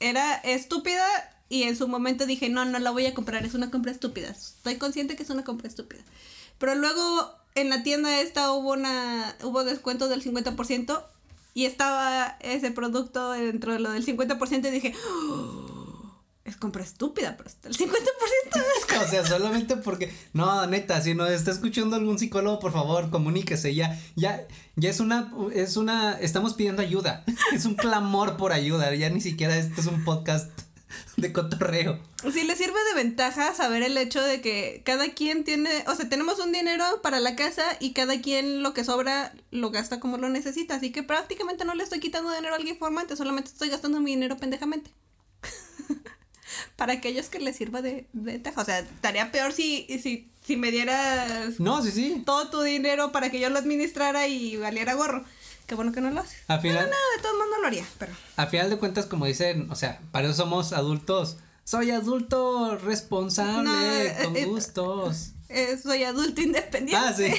era estúpida y en su momento dije, no, no la voy a comprar, es una compra estúpida. Estoy consciente que es una compra estúpida. Pero luego en la tienda esta hubo una hubo descuento del 50% y estaba ese producto dentro de lo del 50% y dije, "Oh, es compra estúpida, pero está el 50% de. O sea, solamente porque. No, neta, si nos está escuchando algún psicólogo, por favor, comuníquese. Ya, ya, ya es una, es una, estamos pidiendo ayuda. Es un clamor por ayuda. Ya ni siquiera este es un podcast de cotorreo. Sí le sirve de ventaja saber el hecho de que cada quien tiene, o sea, tenemos un dinero para la casa y cada quien lo que sobra lo gasta como lo necesita, así que prácticamente no le estoy quitando dinero a alguien informante, solamente estoy gastando mi dinero pendejamente. para aquellos que les sirva de, de ventaja, o sea, estaría peor si, si, si me dieras No, sí, sí. todo tu dinero para que yo lo administrara y valiera gorro. Qué bueno que no lo haces. Al final, No, de todos modos no lo haría, pero... a final de cuentas, como dicen, o sea, para eso somos adultos. Soy adulto responsable, No, eh, con eh, gustos. eh, soy adulto independiente. Ah, sí.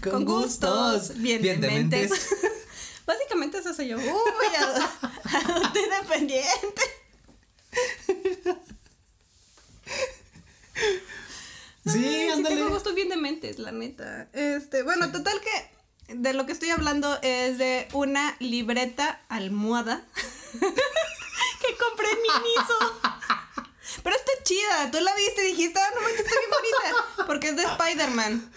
con gustos, bien, bien dementes. dementes. Básicamente eso soy yo. Uy, adu- adulto independiente. Sí, Ay, ándale. tengo gustos bien dementes, la neta. Este, bueno, total que de lo que estoy hablando es de una libreta almohada que compré en Miniso. Pero está chida, tú la viste y dijiste, ah, no manches, está bien bonita. Porque es de Spider-Man.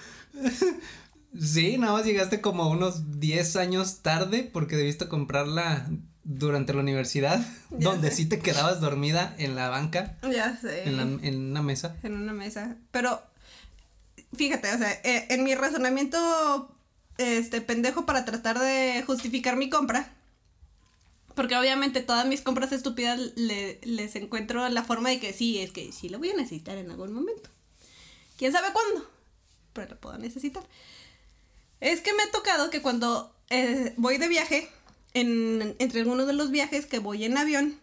Sí, nada más llegaste como unos 10 años tarde porque debiste comprarla durante la universidad, Ya donde sé. sí te quedabas dormida en la banca, Ya sé. en, la, en una mesa. en una mesa. Pero, fíjate, o sea, eh, en mi razonamiento este pendejo para tratar de justificar mi compra. Porque obviamente todas mis compras estúpidas le- les encuentro la forma de que sí, es que sí lo voy a necesitar en algún momento. ¿Quién sabe cuándo? Pero lo puedo necesitar. Es que me ha tocado que cuando eh, voy de viaje, en, entre algunos de los viajes que voy en avión,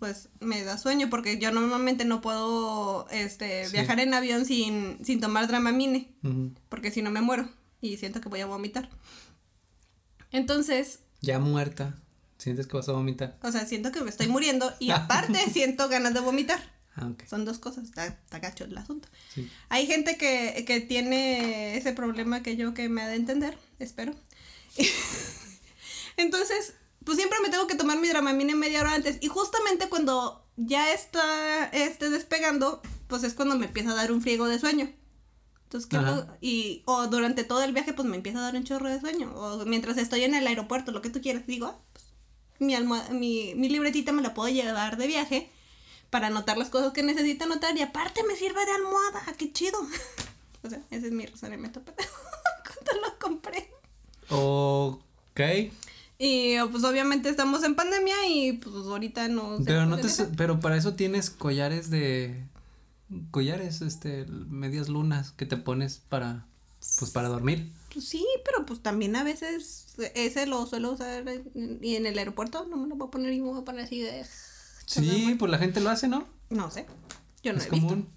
pues me da sueño porque yo normalmente no puedo este, Sí. viajar en avión sin, sin tomar Dramamine, Ujú. porque si no me muero y siento que voy a vomitar. Entonces, Ya muerta. Sientes que vas a vomitar. o sea, siento que me estoy muriendo y aparte siento ganas de vomitar. Ah. Son dos cosas, está, está gacho el asunto. Sí. Hay gente que, que tiene ese problema que yo que me ha de entender, espero. Entonces, pues siempre me tengo que tomar mi dramamine media hora antes. Y justamente cuando ya está este, despegando, pues es cuando me empieza a dar un friego de sueño. Entonces, ¿qué y O durante todo el viaje, pues me empieza a dar un chorro de sueño. O mientras estoy en el aeropuerto, lo que tú quieras, digo, ah, pues, mi, mi, mi libretita me la puedo llevar de viaje para anotar las cosas que necesito anotar y aparte me sirve de almohada, qué chido. o sea, ese es mi razonamiento cuando lo compré. Ok. Y pues obviamente estamos en pandemia y pues ahorita no Pero no te pero para eso tienes collares de collares este medias lunas que te pones para pues para dormir. Sí, pero pues también a veces ese lo suelo usar y en el aeropuerto no me lo voy a poner y me voy a poner así de Sí, pues la gente lo hace, ¿no? no sé. Yo no es he visto. común.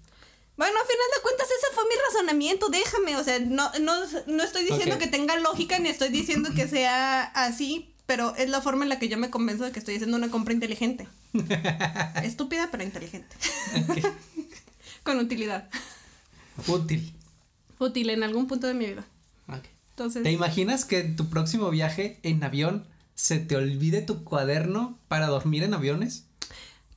Bueno, a final de cuentas ese fue mi razonamiento, déjame, o sea, no, no, no estoy diciendo que tenga lógica ni estoy diciendo que sea así, pero es la forma en la que yo me convenzo de que estoy haciendo una compra inteligente. Estúpida, pero inteligente. Con utilidad. Útil. Útil en algún punto de mi vida. Ok. Entonces, ¿Te imaginas que en tu próximo viaje en avión se te olvide tu cuaderno para dormir en aviones?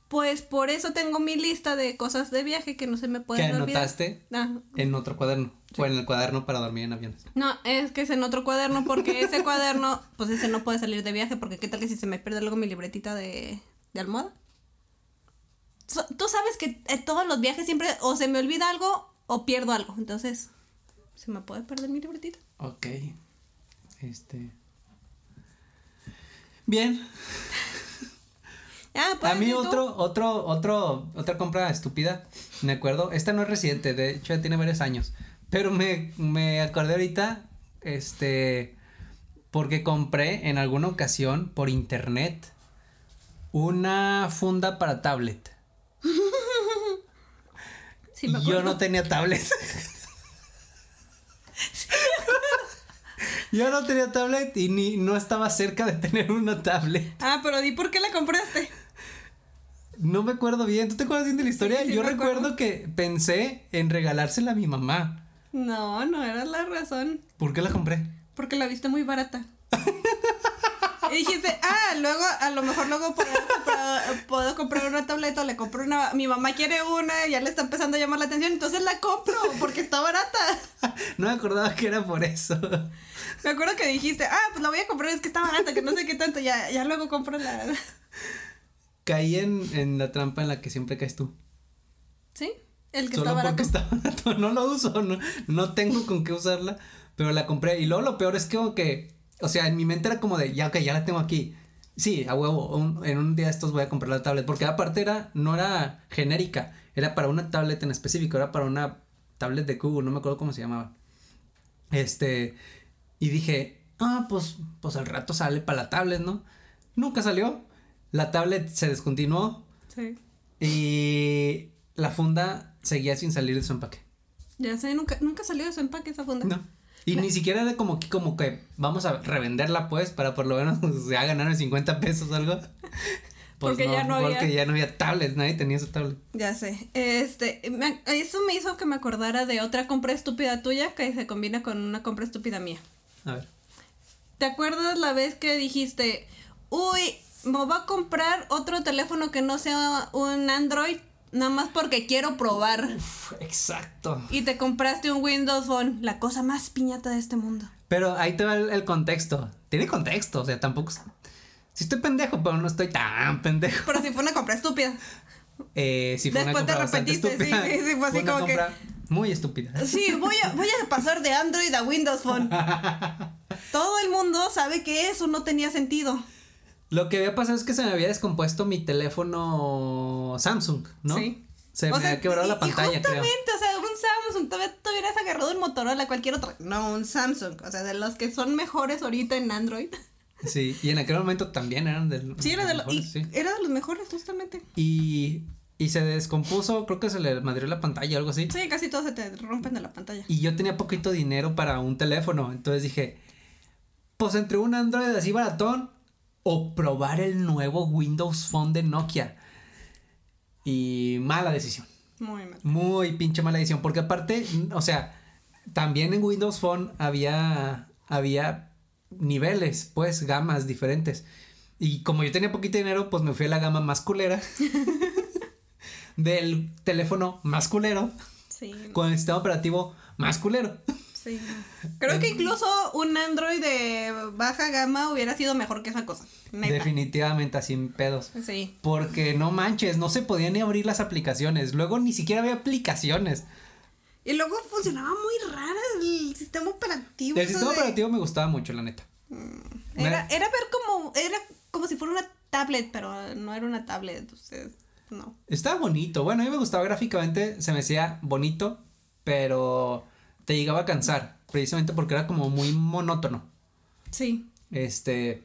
pues por eso tengo mi lista de cosas de viaje que no se me Que pueden olvidar. anotaste Ah, en otro cuaderno. O en el cuaderno para dormir en aviones. No, es que es en otro cuaderno porque ese cuaderno, pues ese no puede salir de viaje porque qué tal que si se me pierde luego mi libretita de, de almohada. So- Tú sabes que en todos los viajes siempre o se me olvida algo o pierdo algo, entonces se me puede perder mi libretita. Ok. Este. Bien. Ah, pues, A mí otro, otro, otro, otra compra estúpida, me acuerdo, esta no es reciente, de hecho ya tiene varios años, pero me, me acordé ahorita, este, porque compré en alguna ocasión por internet una funda para tablet. Sí, me y yo no tenía tablet. yo no tenía tablet y ni no estaba cerca de tener una tablet. Ah, pero di por qué la compraste. No me acuerdo bien. ¿Tú te acuerdas bien de la historia? Sí, sí Yo recuerdo acuerdo. que pensé en regalársela a mi mamá. No, no era la razón. ¿Por qué la compré? Porque la viste muy barata. Y dijiste, ah, luego, a lo mejor luego puedo comprar, puedo comprar una tableta le compro una. Mi mamá quiere una, ya le está empezando a llamar la atención, entonces la compro porque está barata. No me acordaba que era por eso. Me acuerdo que dijiste, ah, pues la voy a comprar, es que está barata, que no sé qué tanto, ya, ya luego compro la. Caí en, en la trampa en la que siempre caes tú. ¿Sí? El que Solo está barato. porque está barato. No lo uso, no, no tengo con qué usarla. Pero la compré. Y luego lo peor es que como que. O sea, en mi mente era como de, ya, ok, ya la tengo aquí. Sí, a huevo. un- en un día de estos voy a comprar la tablet. Porque aparte era, no era genérica. Era para una tablet en específico. Era para una tablet de cubo. No me acuerdo cómo se llamaba. Este. Y dije, ah, pues, pues al rato sale para la tablet, ¿no? Nunca salió. La tablet se descontinuó. Sí. Y la funda seguía sin salir de su empaque. Ya sé, nunca, nunca salió de su empaque esa funda. No. Y ni siquiera era como que, como que vamos a revenderla pues para por lo menos ya ganar 50 pesos o algo. Pues Porque ya no había. Porque ya no había tablets, nadie tenía su tablet. Ya sé. Este, me- eso me hizo que me acordara de otra compra estúpida tuya que se combina con una compra estúpida mía. A ver. ¿Te acuerdas la vez que dijiste, uy, me voy a comprar otro teléfono que no sea un Android, nada más porque quiero probar? Uf, exacto. Y te compraste un Windows Phone, la cosa más piñata de este mundo. Pero ahí te va el, el contexto. Tiene contexto, o sea, tampoco... Sí estoy pendejo, pero no estoy tan pendejo. Pero si fue una compra estúpida. Eh, sí fue una Después te compra bastante arrepentiste, sí, estúpida. sí, sí, fue así una como que- compra Muy estúpida. Sí, voy a, voy a pasar de Android a Windows Phone. todo el mundo sabe que eso no tenía sentido. Lo que había pasado es que se me había descompuesto mi teléfono Samsung, ¿no? Sí. Se O me sea, había quebrado y- la pantalla, y creo. justamente, o sea, un Samsung, todavía te hubieras agarrado un Motorola, cualquier otro. No, un Samsung, o sea, de los que son mejores ahorita en Android. Sí, y en aquel momento también eran del. Sí, era de, los, mejores, sí. era de los mejores, justamente. Y, y se descompuso, creo que se le madrió la pantalla o algo así. Sí, casi todos se te rompen de la pantalla. Y yo tenía poquito dinero para un teléfono. Entonces dije, pues entre un Android así baratón o probar el nuevo Windows Phone de Nokia. Y mala decisión. Muy mal. Muy pinche mala decisión. Porque aparte, o sea, también en Windows Phone había, había niveles, pues, gamas diferentes. Y como yo tenía poquito dinero, pues me fui a la gama más culera. del teléfono más culero. Sí. Con el sistema operativo más culero. Sí. Creo que incluso un Android de baja gama hubiera sido mejor que esa cosa. Neta. Definitivamente, así pedos. Sí. Porque no manches, no se podían ni abrir las aplicaciones. Luego ni siquiera había aplicaciones. Y luego funcionaba muy raro el sistema operativo. El sistema de- operativo me gustaba mucho, la neta. Era, era ver como, era como si fuera una tablet, pero no era una tablet, entonces, no. Estaba bonito. Bueno, a mí me gustaba gráficamente, se me hacía bonito, pero te llegaba a cansar, precisamente porque era como muy monótono. Sí. Este.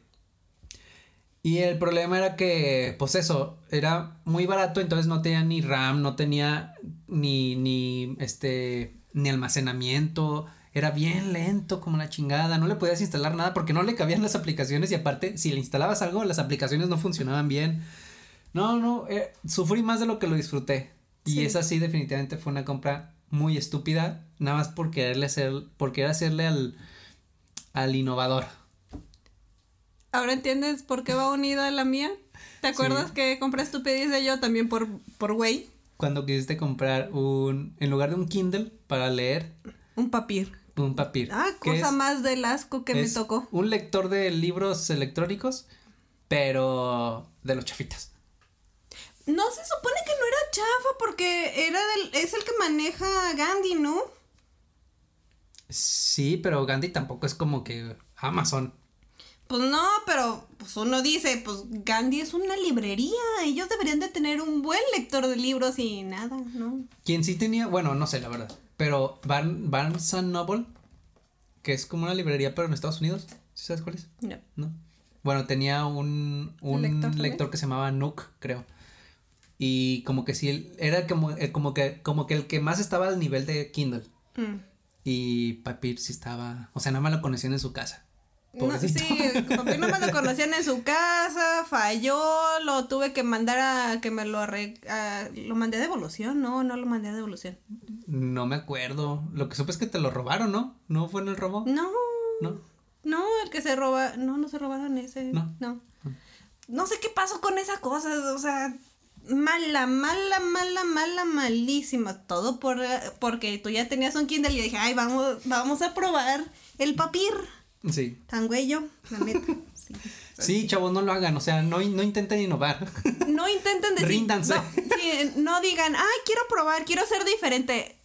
Y el problema era que, pues eso, era muy barato, entonces no tenía ni RAM, no tenía ni, ni, este, ni almacenamiento, era bien lento como la chingada, no le podías instalar nada porque no le cabían las aplicaciones y aparte, si le instalabas algo, las aplicaciones no funcionaban bien. No, no, eh, sufrí más de lo que lo disfruté. Y esa sí definitivamente fue una compra muy estúpida, nada más por quererle hacer, por querer hacerle al, al innovador. ¿Ahora entiendes por qué va unida a la mía? ¿Te acuerdas Sí. que compré estupidez de yo también por, por güey? Cuando quisiste comprar un, en lugar de un Kindle para leer, Un papir. un papir. Ah, cosa es- más del asco que me tocó. Un lector de libros electrónicos, pero de los chafitas. No se supone que no era chafa porque era del, es el que maneja Gandhi, ¿no? Sí, pero Gandhi tampoco es como que Amazon. Pues no, pero pues uno dice, pues Gandhi es una librería, ellos deberían de tener un buen lector de libros y nada, ¿no? Quien sí tenía, bueno, no sé la verdad, pero Barn, Barnes Noble, que es como una librería pero en Estados Unidos, ¿sí sabes cuál es? No. ¿no? Bueno, tenía un, un ¿Lector que se llamaba Nook, creo. Y como que sí, era como, eh, como, que, como que el que más estaba al nivel de Kindle. Mm. Y Papir sí estaba, o sea, nada más lo conocían en su casa. No, sí, papi lo conocían en su casa, falló, lo tuve que mandar a que me lo arreg... a- lo mandé a devolución, no, no lo mandé a devolución. No me acuerdo. Lo que supe es que te lo robaron, ¿no? ¿No fue en el robo? No, ¿No? no, el que se roba, no, no se robaron ese, No. no. No sé qué pasó con esa cosa, o sea, mala, mala, mala, mala, malísima, todo por, porque tú ya tenías un Kindle y dije, ay, vamos, vamos a probar el papir, Sí. tan güey yo, la neta, sí. Sí, chavos, no lo hagan. O sea, no, no intenten innovar. No intenten decir. Ríndanse. No, sí, no digan, ay, quiero probar, quiero ser diferente.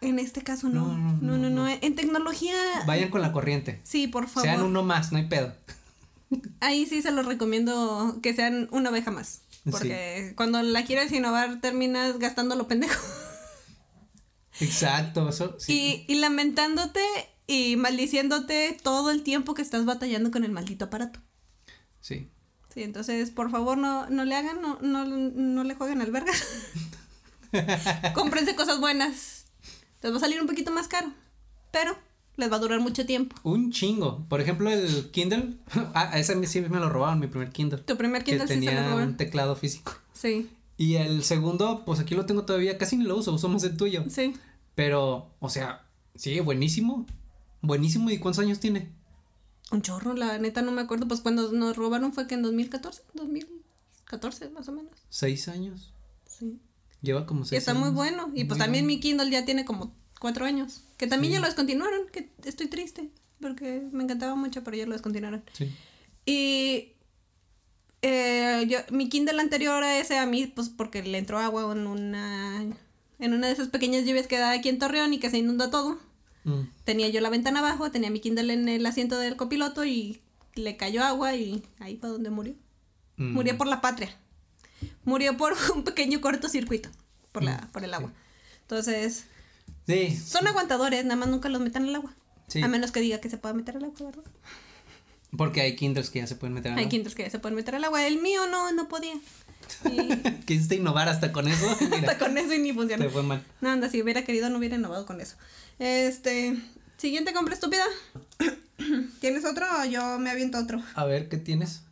En este caso no. No, No, no, no, no. no, En tecnología. Vayan con la corriente. Sí, por favor. Sean uno más, no hay pedo. Ahí sí se los recomiendo que sean una oveja más. Porque cuando la quieres innovar terminas gastando lo pendejo. Exacto, eso sí. Y, y lamentándote y maldiciéndote todo el tiempo que estás batallando con el maldito aparato. Sí. Sí, entonces por favor no, no le hagan, no, no, no le jueguen al verga. Cómprense cosas buenas. Les va a salir un poquito más caro, pero les va a durar mucho tiempo. Un chingo. Por ejemplo, el Kindle. Ah, ese a mí sí me lo robaron, mi primer Kindle. Tu primer Que Kindle se tenía lo un teclado físico. Sí, Y el segundo, pues aquí lo tengo todavía, casi ni lo uso, uso más el tuyo. sí. Pero, o sea, sí, buenísimo. Buenísimo. ¿Y cuántos años tiene? Un chorro, la neta no me acuerdo. Pues cuando nos robaron fue que en 2014, 2014 más o menos. ¿Seis años? Sí. Lleva como Y seis está años. muy bueno. Y pues Muy también bueno. mi Kindle ya tiene como cuatro años. Que también ya lo descontinuaron, que estoy triste. Porque me encantaba mucho, pero ya lo descontinuaron. Sí. Y eh, yo, mi Kindle anterior a ese a mí, pues porque le entró agua en una, en una de esas pequeñas lluvias que da aquí en Torreón y que se inunda todo. Mm. Tenía yo la ventana abajo, tenía mi Kindle en el asiento del copiloto y le cayó agua y ahí fue donde murió. Mm. Murió por la patria. Murió por un pequeño cortocircuito por, la, Mm, por el agua. Entonces, Sí, son aguantadores, nada más nunca los metan al agua. Sí. A menos que diga que se pueda meter al agua, ¿verdad? porque hay Kindles que ya se pueden meter Hay agua. Kindles que se pueden meter al agua. El mío no, no podía. Y Quisiste innovar hasta con eso. Mira, hasta con eso y ni funciona. te fue mal. No, anda, si hubiera querido no hubiera innovado con eso. Este, siguiente compra estúpida. ¿Tienes otro o yo me aviento otro? A ver, ¿qué tienes?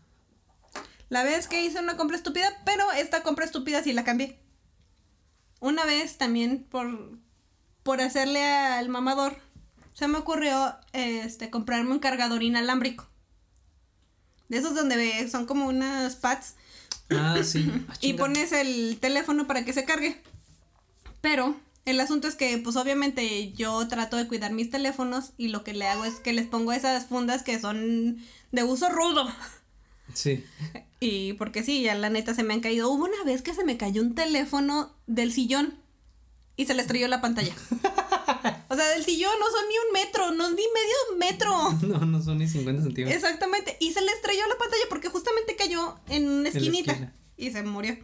La vez que hice una compra estúpida, pero esta compra estúpida sí la cambié. Una vez también por, por hacerle al mamador, se me ocurrió este, comprarme un cargador inalámbrico. De esos donde son como unas pads Ah, sí. Ah, y pones el teléfono para que se cargue. Pero el asunto es que, pues obviamente yo trato de cuidar mis teléfonos y lo que le hago es que les pongo esas fundas que son de uso rudo. Sí. Y porque sí, ya la neta se me han caído. Hubo una vez que se me cayó un teléfono del sillón y se le estrelló la pantalla. O sea, del sillón no son ni un metro, no ni medio metro. No, no son ni 50 centímetros. Exactamente. Y se le estrelló la pantalla porque justamente cayó en una esquinita y se murió.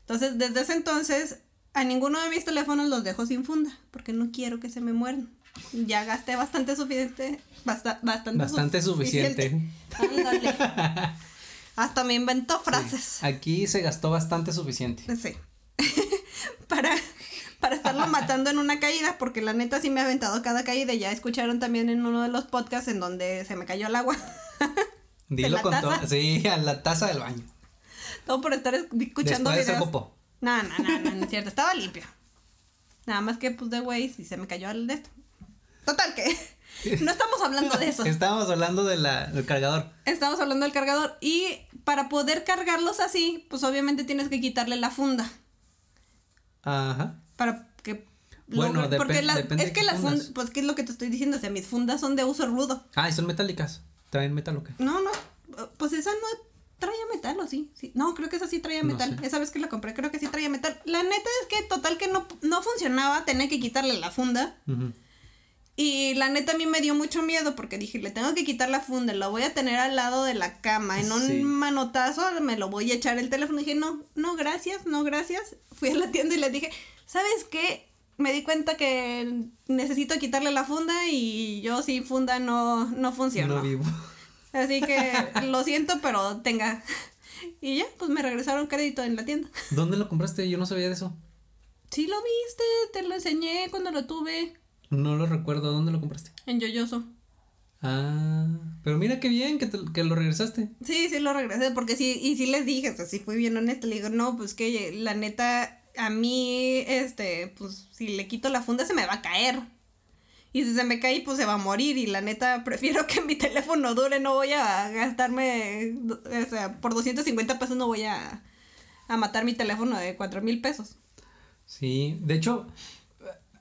Entonces, desde ese entonces, a ninguno de mis teléfonos los dejo sin funda porque no quiero que se me mueran. Ya gasté bastante suficiente. basta- bastante, Bastante suficiente. Ándale. Hasta me inventó frases. Aquí se gastó bastante suficiente. Sí. para, para estarlo matando en una caída, porque la neta sí me ha aventado cada caída. Ya escucharon también en uno de los podcasts en donde se me cayó el agua. Dilo con todo. Sí, a la taza del baño. Todo por estar escuchando Después se videos. popó. No, no, no, no, no es cierto. Estaba limpio. Nada más que pues de güey y se me cayó el de esto. Total que no estamos hablando de eso. Estábamos hablando de la, del cargador. Estamos hablando del cargador. Y para poder cargarlos así, pues obviamente tienes que quitarle la funda. Ajá. Para que. Bueno, logre- porque la- depende es que las fundas. pues qué es lo que te estoy diciendo, o sea, mis fundas son de uso rudo. Ah, y son metálicas. Traen metal o qué. No, no, pues esa no traía metal o sí, sí. No, creo que esa sí traía No metal. sé. Esa vez que la compré, creo que sí traía metal. La neta es que total que no, no funcionaba, tenía que quitarle la funda. Y la neta a mí me dio mucho miedo porque dije, le tengo que quitar la funda, la voy a tener al lado de la cama, en un Sí. manotazo me lo voy a echar el teléfono. Y dije, no, no, gracias, no, gracias. Fui a la tienda y le dije, ¿sabes qué? Me di cuenta que necesito quitarle la funda y yo sin funda no, no funciono. No vivo. Así que lo siento, pero tenga. Y ya, pues me regresaron crédito en la tienda. ¿Dónde lo compraste? Yo no sabía de eso. Sí lo viste, te lo enseñé cuando lo tuve No lo recuerdo. ¿Dónde lo compraste? en Yoyoso. Ah, pero mira qué bien que, te- que lo regresaste. Sí, sí lo regresé, porque sí, y sí les dije, o sea, sí fui bien honesta, le digo, no, pues que la neta, a mí, este, pues si le quito la funda se me va a caer. Y si se me cae, pues se va a morir. Y la neta, prefiero que mi teléfono dure, no voy a gastarme, o sea, por 250 pesos no voy a, a matar mi teléfono de 4 mil pesos. Sí, de hecho,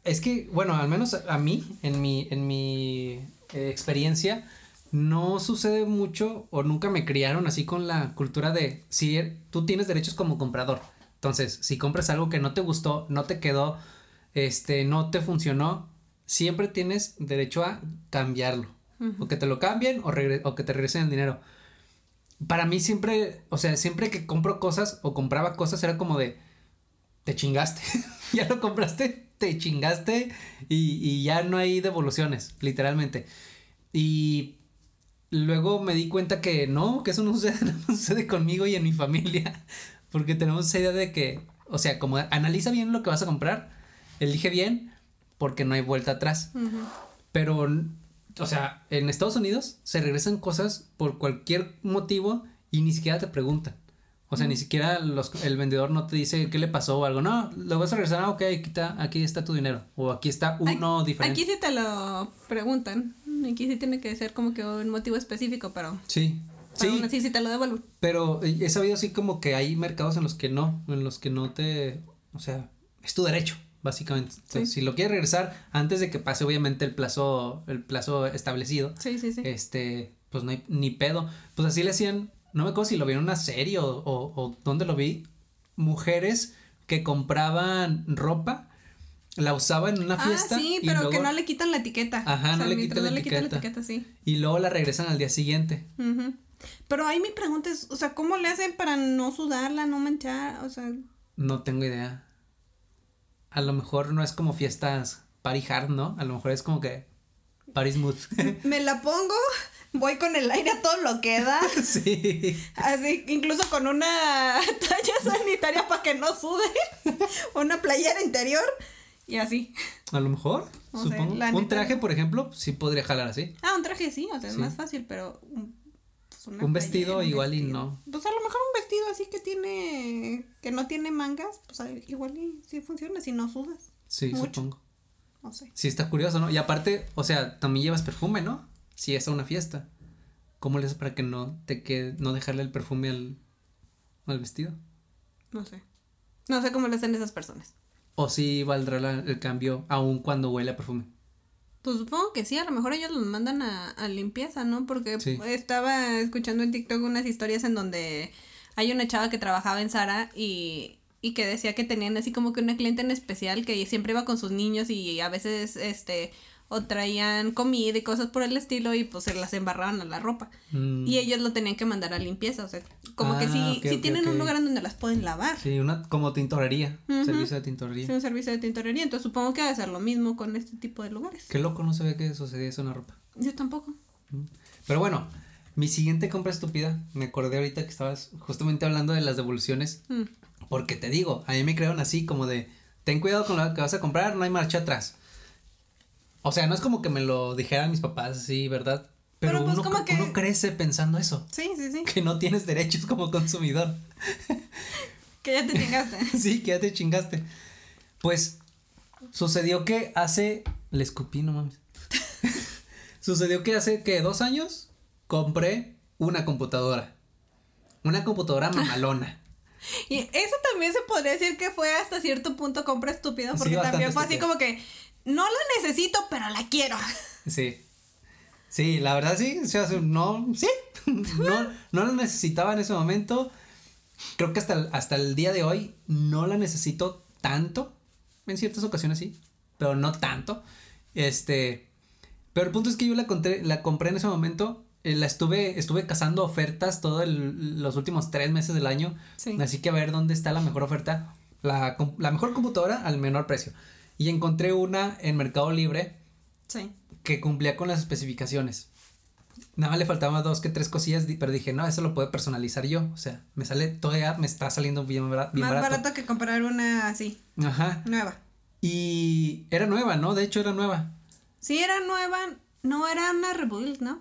es que, bueno, al menos a mí, en mi, en mi eh, experiencia, no sucede mucho o nunca me criaron así con la cultura de si er- tú tienes derechos como comprador. Entonces, si compras algo que no te gustó, no te quedó, este, no te funcionó, siempre tienes derecho a cambiarlo. O que te lo cambien o, o que te regresen el dinero. Para mí siempre, o sea, siempre que compro cosas o compraba cosas era como de, te chingaste. ya lo compraste, te chingaste y, y ya no hay devoluciones, literalmente. Y luego me di cuenta que no, que eso no sucede, no sucede conmigo y en mi familia. Porque tenemos esa idea de que, o sea, como analiza bien lo que vas a comprar, elige bien, porque no hay vuelta atrás. Pero, o sea, en Estados Unidos se regresan cosas por cualquier motivo y ni siquiera te preguntan. O sea, ni siquiera los, el vendedor no te dice qué le pasó o algo. No, lo vas a regresar, ah, ok, aquí está, aquí está tu dinero. O aquí está uno diferente. Aquí sí te lo preguntan. Aquí sí tiene que ser como que un motivo específico, pero, Sí, sí, aún así sí te lo devuelven. pero he sabido así como que hay mercados en los que no, en los que no te, o sea, es tu derecho, básicamente. Entonces, Sí. Si lo quieres regresar antes de que pase obviamente el plazo, el plazo establecido, Sí, sí, sí. este, pues no hay ni pedo. Pues así le hacían, no me acuerdo si lo vi en una serie o, o, o dónde lo vi, mujeres que compraban ropa la usaba en una fiesta. Ah, sí, y pero que luego- no le quitan la etiqueta. Ajá, no le quitan la no le quitan la etiqueta. sí. Y luego la regresan al día siguiente. Ujú. Pero ahí mi pregunta es, o sea, ¿cómo le hacen para no sudarla, no manchar? O sea, No tengo idea. A lo mejor no es como fiestas party hard, ¿no? A lo mejor es como que party smooth. me la pongo, voy con el aire a todo lo que da. sí. Así, incluso con una toalla sanitaria para que no sude. una playera interior. Y así. A lo mejor, supongo. Un traje, por ejemplo, sí podría jalar así. Ah, un traje sí, o sea, es más fácil, pero un, pues, una Un vestido playera, igual y no. Pues a lo mejor un vestido así que tiene, que no tiene mangas, pues igual y sí funciona si no sudas. Sí, Mucho. supongo. No sé. Sí, está curioso, ¿no? Y aparte, o sea, también llevas perfume, ¿no? Si es a una fiesta. ¿Cómo le haces para que no te quede, no dejarle el perfume al, al vestido? No sé. No sé cómo lo hacen esas personas. O si valdrá la- el cambio aún cuando huele a perfume. Pues supongo que sí, a lo mejor ellos los mandan a, a limpieza, ¿no? Porque Sí. estaba escuchando en TikTok unas historias en donde hay una chava que trabajaba en Sara y, y que decía que tenían así como que una cliente en especial que siempre iba con sus niños y a veces este o traían comida y cosas por el estilo y pues se las embarraban a la ropa. Mm, Y ellos lo tenían que mandar a limpieza, o sea, como que Ah, sí, ok, sí ok, tienen un lugar en donde las pueden lavar. Sí, una como tintorería, servicio de tintorería. Es un servicio de tintorería, entonces supongo que va a ser lo mismo con este tipo de lugares. Qué loco, no sabía que sucedía eso en la ropa. Yo tampoco. Pero bueno, mi siguiente compra estúpida, me acordé ahorita que estabas justamente hablando de las devoluciones, Mm. porque te digo, a mí me crearon así como de, ten cuidado con lo que vas a comprar, no hay marcha atrás. O sea, no es como que me lo dijeran mis papás así, ¿verdad? Pero, Pero, pues, uno, como que- uno crece pensando eso, Sí, sí, sí. que no tienes derechos como consumidor. Que ya te chingaste. sí, que ya te chingaste. Pues sucedió que hace. Le escupí, no mames. sucedió que hace que dos años compré una computadora. Una computadora mamalona. Y eso también se podría decir que fue hasta cierto punto compra estúpida, Sí, porque también fue así como que no la necesito, pero la quiero. Sí. Sí, la verdad sí. O sea, no. Sí. No, no la necesitaba en ese momento. Creo que hasta el, hasta el día de hoy no la necesito tanto. En ciertas ocasiones sí. Pero no tanto. Este. Pero el punto es que yo la, compré- la compré en ese momento. eh, la estuve, estuve cazando ofertas todos los últimos tres meses del año. Sí. Así que a ver dónde está la mejor oferta. La mejor computadora al menor precio. Y encontré una en Mercado Libre Sí. que cumplía con las especificaciones. Nada más le faltaban dos que tres cosillas, pero dije, no, eso lo puedo personalizar yo. O sea, me sale, todavía me está saliendo bien, bara- bien Más barato. barato. que comprar una así, Ajá. nueva. Y era nueva, ¿no? De hecho, era nueva. Sí, era nueva, no era una rebuild, ¿no?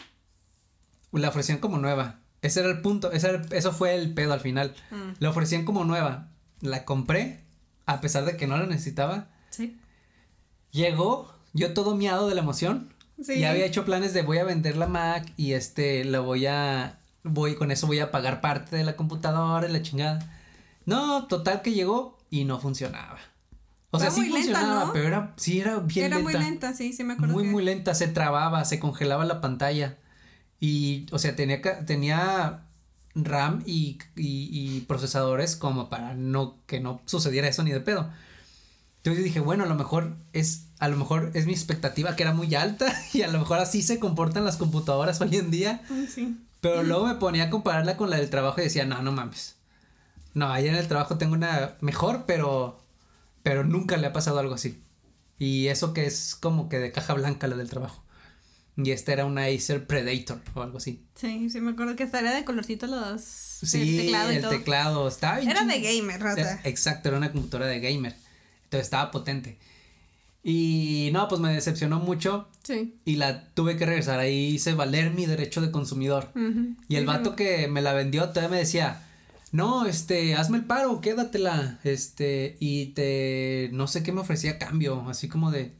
La ofrecían como nueva. Ese era el punto, ese era eso fue el pedo al final. Mm. La ofrecían como nueva. La compré, a pesar de que no la necesitaba. Sí. Llegó, yo todo miado de la emoción. Sí. Ya había hecho planes de voy a vender la Mac y este la voy a voy con eso voy a pagar parte de la computadora y la chingada. No, total que llegó y no funcionaba. O sea, Era sí muy lenta, funcionaba, ¿no? pero era sí era bien era lenta. muy lenta, sí, sí me acuerdo. Muy que- muy lenta, se trababa, se congelaba la pantalla. Y o sea, tenía tenía RAM y, y, y procesadores como para no que no sucediera eso ni de pedo. Yo dije, bueno, a lo mejor es a lo mejor es mi expectativa que era muy alta y a lo mejor así se comportan las computadoras hoy en día. Mm, Sí. Pero luego me ponía a compararla con la del trabajo y decía, no, no mames. No, ahí en el trabajo tengo una mejor, pero, pero nunca le ha pasado algo así. Y eso que es como que de caja blanca la del trabajo. Y esta era una Acer Predator o algo así. Sí, sí me acuerdo que hasta era de colorcito los Sí, el teclado y el todo. teclado estaba bien Era de gamer. Era- Exacto, era una computadora de gamer. Entonces estaba potente. Y no, pues me decepcionó mucho Sí. y la tuve que regresar. Ahí hice valer mi derecho de consumidor. Y el vato que me la vendió todavía me decía, no, este, hazme el paro, quédatela, este, y te, no sé qué me ofrecía a cambio, así como de,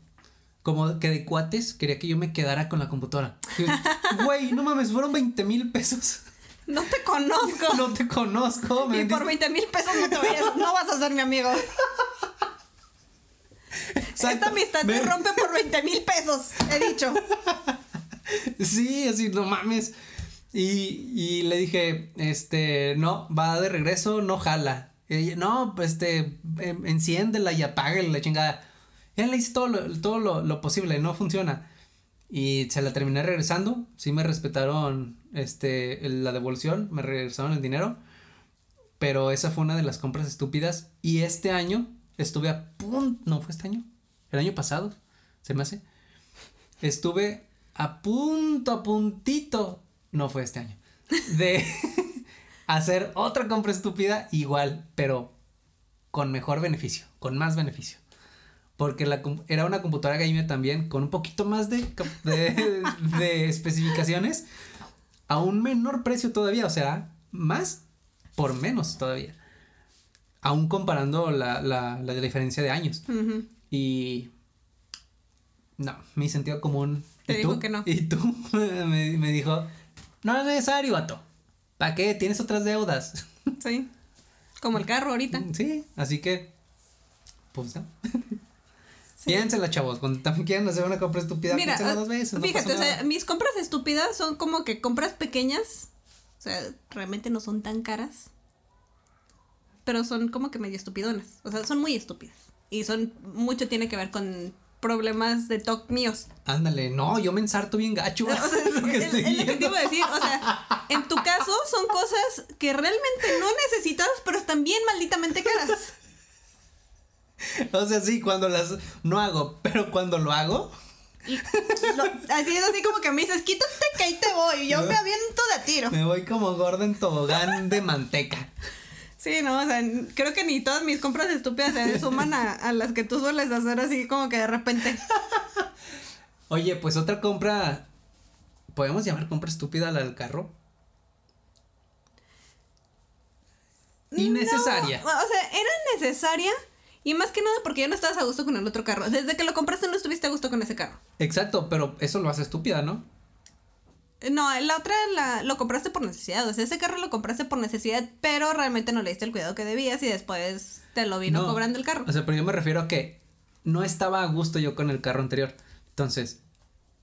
como que de cuates, quería que yo me quedara con la computadora. Güey, no mames, fueron 20 mil pesos. No te conozco. No te conozco. me y por vendiste- 20 mil pesos no, te vayas- no vas a ser mi amigo. Exacto. Esta amistad Me- se rompe por 20 mil pesos, he dicho. Sí, así, no mames. Y, y le dije, este, no, va de regreso, no jala. Ella, no, pues, este, em- enciéndela y apáguela, la chingada. Ya le hice todo lo, todo lo, lo posible, no funciona. Y se la terminé regresando. Sí me respetaron este, la devolución, me regresaron el dinero. Pero esa fue una de las compras estúpidas. Y este año estuve a punto. No, fue este año. El año pasado. Se me hace. Estuve a punto, a puntito. No fue este año. De hacer otra compra estúpida igual, pero con mejor beneficio, con más beneficio. Porque la, era una computadora gamer también con un poquito más de, de, especificaciones a un menor precio todavía, o sea, más por menos todavía. Aún comparando la, la, la diferencia de años. Y no, mi sentido común. Te ¿Y dijo tú? que no. Y tú me, me dijo, no es necesario, vato. ¿Para qué? Tienes otras deudas. Sí. Como el carro ahorita. Sí, así que, pues no. Piénsela, chavos. Cuando también quieran hacer una compra estúpida, Mira, piénsela ah, dos veces. fíjate, o sea, mis compras estúpidas son como que compras pequeñas. O sea, realmente no son tan caras. Pero son como que medio estupidonas. O sea, son muy estúpidas. Y son, mucho tiene que ver con problemas de TOC míos. Ándale, no, yo me ensarto bien gacho. O sea, es lo que estoy iba a decir. O sea, en tu caso son cosas que realmente no necesitas, pero están bien malditamente caras. O sea, sí, cuando las no hago, pero cuando lo hago, lo- así es así como que me dices, quítate que ahí te voy. Yo me aviento de tiro. me voy como gordo en tobogán de manteca. Sí, no, o sea, creo que ni todas mis compras estúpidas se suman a, a las que tú sueles hacer así como que de repente. Oye, pues otra compra. ¿Podemos llamar compra estúpida la del carro? Innecesaria. No, o sea, era necesaria y más que nada porque ya no estabas a gusto con el otro carro. Desde que lo compraste no estuviste a gusto con ese carro. Exacto, pero eso lo hace estúpida, ¿no? No, la otra la, lo compraste por necesidad. O sea, ese carro lo compraste por necesidad, pero realmente no le diste el cuidado que debías y después te lo vino No, cobrando el carro. O sea, pero yo me refiero a que no estaba a gusto yo con el carro anterior. Entonces,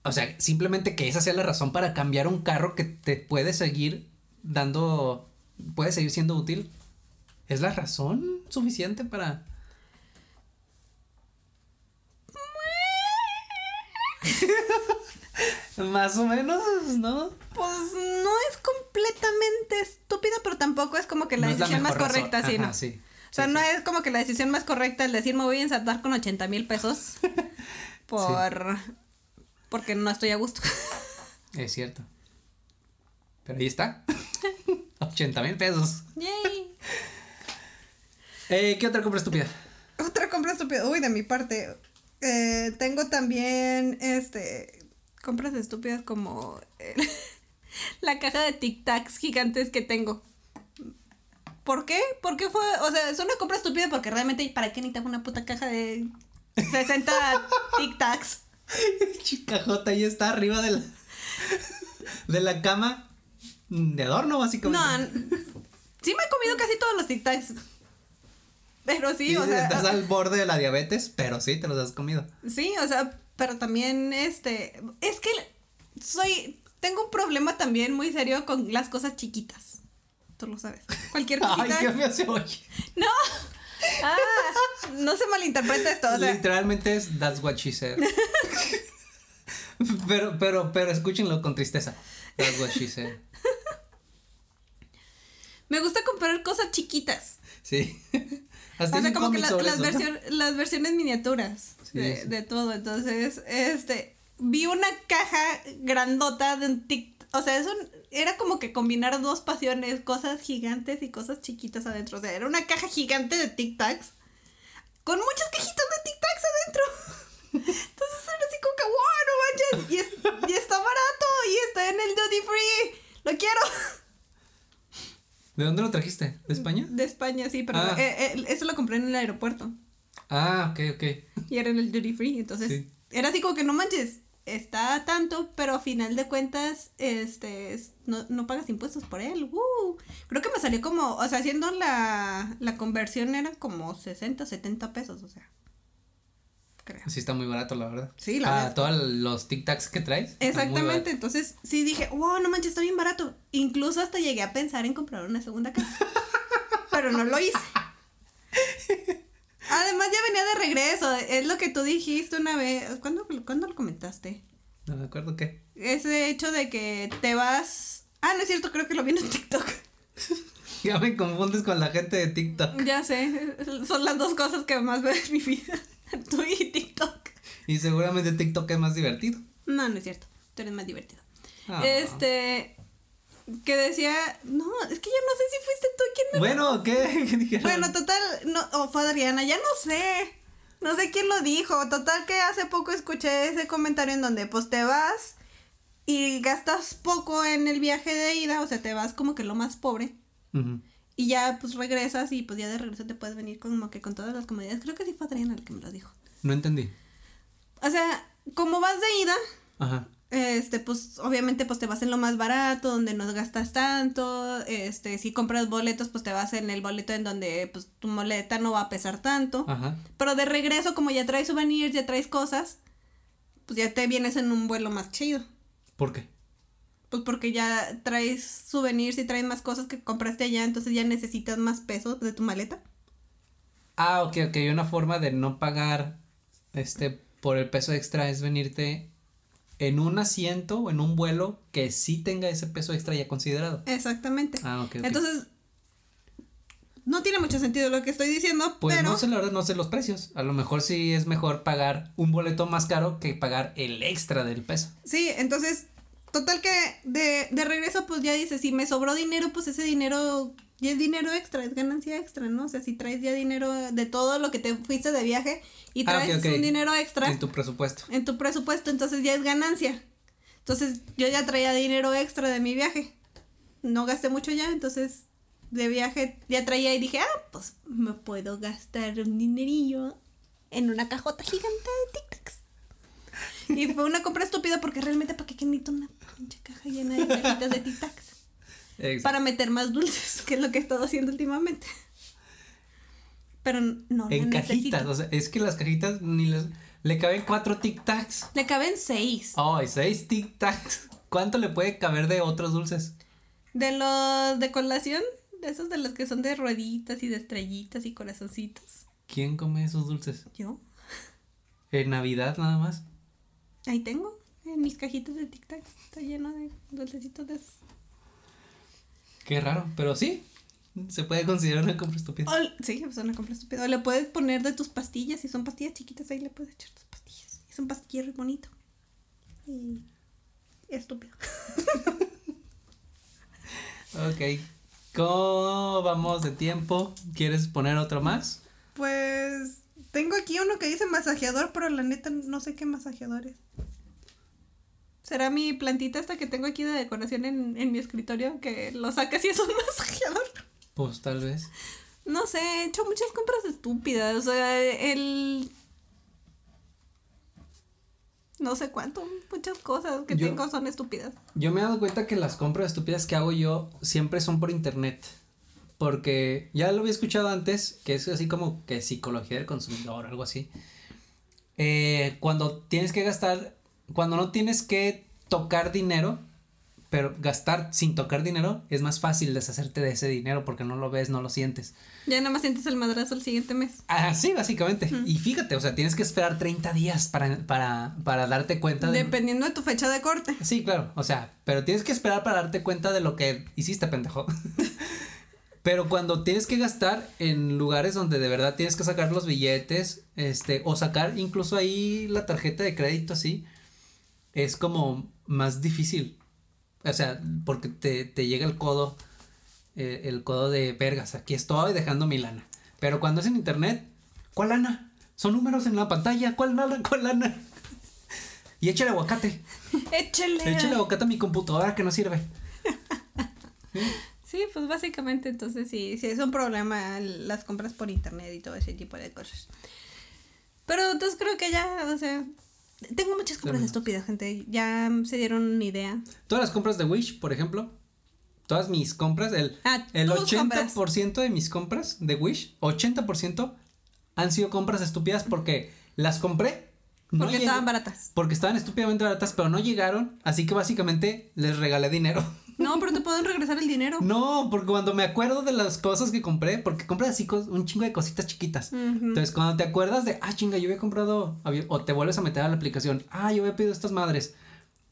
o sea, simplemente que esa sea la razón para cambiar un carro que te puede seguir dando, puede seguir siendo útil. ¿Es la razón suficiente para... Más o menos, ¿no? Pues no es completamente estúpida, pero tampoco es como que la No decisión más correcta, sí, Ajá, ¿no? sí. O sea, Sí, no sí. es como que la decisión más correcta el decir me voy a ensartar con 80 mil pesos por... Porque no estoy a gusto. Es cierto. Pero ahí está. 80 mil pesos. Yay. Eh, ¿Qué otra compra estúpida? Otra compra estúpida. Uy, de mi parte. Eh, tengo también, este, compras estúpidas como eh, la caja de Tic Tacs gigantes que tengo. ¿Por qué? Porque fue, o sea, es una compra estúpida porque realmente, ¿para qué necesitas una puta caja de 60 Tic Tacs? Chicajota ahí está arriba de la, de la cama de adorno, No, básicamente. n- sí me he comido casi todos los Tic Tacs. Pero sí, Y o sea. estás al borde de la diabetes, pero sí te los has comido. Sí, o sea, pero también este, es que soy, tengo un problema también muy serio con las cosas chiquitas. Tú lo sabes. Cualquier Ay, cosita. qué feo se oye. No. Ah, no se malinterpreta esto, o sea, Literalmente es that's what she said. pero, pero, pero escúchenlo con tristeza. That's what she said. me gusta comprar cosas chiquitas. Sí. Hasta O sea, como que la- las, versión- las versiones miniaturas Sí, de, sí. de todo. Entonces, este, vi una caja grandota de un tic, o sea, eso era como que combinar dos pasiones, cosas gigantes y cosas chiquitas adentro. O sea, era una caja gigante de Tic Tacs con muchas cajitas de Tic Tacs adentro. Entonces era así como que, wow, no manches, y, es- y está barato y está en el duty free. Lo quiero. ¿De dónde lo trajiste? ¿De España? De España, sí, pero Ah. eh, eh, eso lo compré en el aeropuerto. Ah, ok, ok. Y era en el duty free, entonces Sí. era así como que no manches, está tanto, pero a final de cuentas, este, es- no, no pagas impuestos por él. ¡uh! Creo que me salió como, o sea, haciendo la, la conversión era como 60, 70 pesos, o sea, creo. Sí está muy barato, la verdad. Sí, la Ah, verdad. todos los tic tacs que traes. Exactamente, entonces sí dije, wow, no manches, está bien barato. Incluso hasta llegué a pensar en comprar una segunda casa. pero no lo hice. Además ya venía de regreso, es lo que tú dijiste una vez, ¿cuándo, ¿cuándo lo comentaste? No me acuerdo qué. Ese hecho de que te vas... Ah, no es cierto, creo que lo vi en TikTok. Ya me confundes con la gente de TikTok. Ya sé, son las dos cosas que más veo en mi vida. Tú y TikTok. Y seguramente TikTok es más divertido. No, no es cierto. Tú eres más divertido. Ah. Este. Que decía. No, es que ya no sé si fuiste tú quien me. Bueno, ¿qué? ¿Qué dijeron? Bueno, total. No, o fue Adriana, ya no sé. No sé quién lo dijo. Total que hace poco escuché ese comentario en donde pues te vas y gastas poco en el viaje de ida. O sea, te vas como que lo más pobre. Ujú. Y ya pues regresas y pues ya de regreso te puedes venir como que con todas las comodidades. Creo que sí fue Adriana la que me lo dijo. No entendí. O sea, como vas de ida, Ajá. este, pues, obviamente, pues te vas en lo más barato, donde no gastas tanto, este, si compras boletos, pues te vas en el boleto en donde, pues, tu moleta no va a pesar tanto. Ajá. Pero de regreso, como ya traes souvenirs, ya traes cosas, pues ya te vienes en un vuelo más chido. ¿Por qué? Pues porque ya traes souvenirs y traes más cosas que compraste allá, entonces ya necesitas más peso de tu maleta. Ah, ok, ok. Una forma de no pagar este por el peso extra es venirte en un asiento o en un vuelo que sí tenga ese peso extra ya considerado. Exactamente. Ah, ok, ok. Entonces, no tiene mucho sentido lo que estoy diciendo, Pues pero... no sé, la verdad, no sé los precios. A lo mejor sí es mejor pagar un boleto más caro que pagar el extra del peso. Sí, entonces, total que de, de regreso, pues ya dices, si me sobró dinero, pues ese dinero ya es dinero extra, es ganancia extra, ¿no? O sea, si traes ya dinero de todo lo que te fuiste de viaje y Ah, traes un dinero extra En tu presupuesto. en tu presupuesto, entonces ya es ganancia. Entonces, yo ya traía dinero extra de mi viaje. No gasté mucho ya, entonces de viaje ya traía y dije, ah, pues me puedo gastar un dinerillo en una cajota gigante de Tic Tacs. Y fue una compra estúpida porque realmente para qué necesito una pinche caja llena de cajitas de Tic Tacs. Exacto. Para meter más dulces, que es lo que he estado haciendo últimamente. Pero no En cajitas, necesito. o sea, es que las cajitas ni les le caben cuatro tic tacs. Le caben seis. Ay, seis tic tacs. ¿Cuánto le puede caber de otros dulces? De los de colación, de esos de los que son de rueditas y de estrellitas y corazoncitos. ¿Quién come esos dulces? Yo, En Navidad nada más. Ahí tengo, en mis cajitas de Tic Tacs, está lleno de dulcecitos de esos. Qué raro, pero sí. Se puede considerar una compra estúpida. O- sí, es una compra estúpida. O le puedes poner de tus pastillas, si son pastillas chiquitas, ahí le puedes echar tus pastillas. Es un pastillero bonito. Y estúpido. Ok. ¿Cómo vamos de tiempo? ¿Quieres poner otro más? Pues tengo aquí uno que dice masajeador, pero la neta no sé qué masajeador es. ¿Será mi plantita esta que tengo aquí de decoración en, en mi escritorio que lo sacas y es un masajeador? Pues tal vez. No sé, he hecho muchas compras estúpidas. O sea, el. No sé cuánto, muchas cosas que Yo- tengo son estúpidas. Yo me he dado cuenta que las compras estúpidas que hago yo siempre son por internet. Porque ya lo había escuchado antes, que es así como que psicología del consumidor, algo así. Eh, cuando tienes que gastar, cuando no tienes que tocar dinero, pero gastar sin tocar dinero, es más fácil deshacerte de ese dinero porque no lo ves, no lo sientes. Ya nada más sientes el madrazo el siguiente mes. Ah, sí, básicamente. Y fíjate, o sea, tienes que esperar 30 días para, para, para darte cuenta de... Dependiendo de tu fecha de corte. Sí, claro, o sea, pero tienes que esperar para darte cuenta de lo que hiciste, pendejo. pero cuando tienes que gastar en lugares donde de verdad tienes que sacar los billetes, este, o sacar incluso ahí la tarjeta de crédito así, es como más difícil. O sea, porque te, te llega el codo, eh, el codo de vergas, aquí estoy dejando mi lana. Pero cuando es en internet, ¿cuál lana? Son números en la pantalla, ¿cuál lana? ¿Cuál lana? Y échale aguacate. Échale. Échale aguacate a mi computadora que no sirve. Sí, pues básicamente entonces sí, sí es un problema las compras por internet y todo ese tipo de cosas. Pero entonces creo que ya, o sea, tengo muchas compras estúpidas, gente. Ya se dieron una idea. Todas las compras de Wish, por ejemplo, todas mis compras, el, Ah, el tus 80% de mis compras de Wish, 80% han sido compras estúpidas porque las compré. no Porque estaban baratas. Porque estaban estúpidamente baratas, pero no llegaron, así que básicamente les regalé dinero. No, pero te pueden regresar el dinero. No, porque cuando me acuerdo de las cosas que compré, porque compras así un chingo de cositas chiquitas. Entonces, cuando te acuerdas de, ah, chinga, yo había comprado, o te vuelves a meter a la aplicación, ah, yo había pedido estas madres,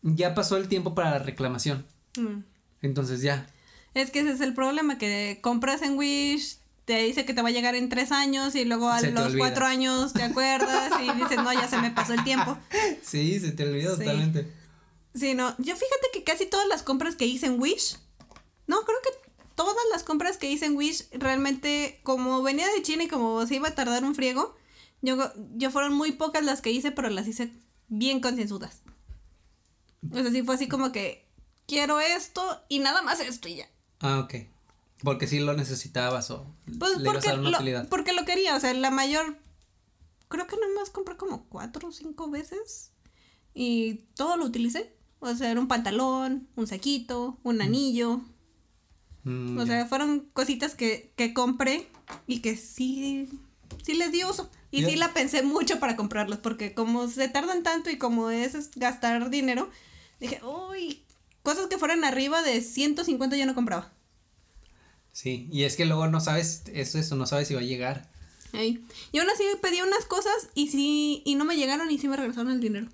ya pasó el tiempo para la reclamación. Mm. Entonces ya. Es que ese es el problema, que compras en Wish, te dice que te va a llegar en tres años y luego a Se los cuatro años te acuerdas y dices, no, ya se me pasó el tiempo. Sí, se te olvidó Sí. totalmente. Sí, no, yo fíjate que casi todas las compras que hice en Wish, no, creo que todas las compras que hice en Wish, realmente, como venía de China y como se iba a tardar un friego, yo, yo fueron muy pocas las que hice, pero las hice bien concienzudas. O sea, sí fue así como que quiero esto y nada más esto y ya. Ah, ok. Porque sí lo necesitabas o Pues le ibas a porque dar una lo, utilidad. porque lo quería, o sea, la mayor, creo que nomás compré como cuatro o cinco veces y todo lo utilicé. O sea, era un pantalón, un saquito, un anillo. Mm, O sea, fueron cositas que, que compré y que sí, sí les di uso. Y sí la pensé mucho para comprarlos, porque como se tardan tanto y como es es gastar dinero, dije, uy, cosas que fueran arriba de 150 yo no compraba. Sí, y es que luego no sabes, es eso, no sabes si va a llegar. Ahí. Y aún así pedí unas cosas y sí, y no me llegaron y sí me regresaron el dinero.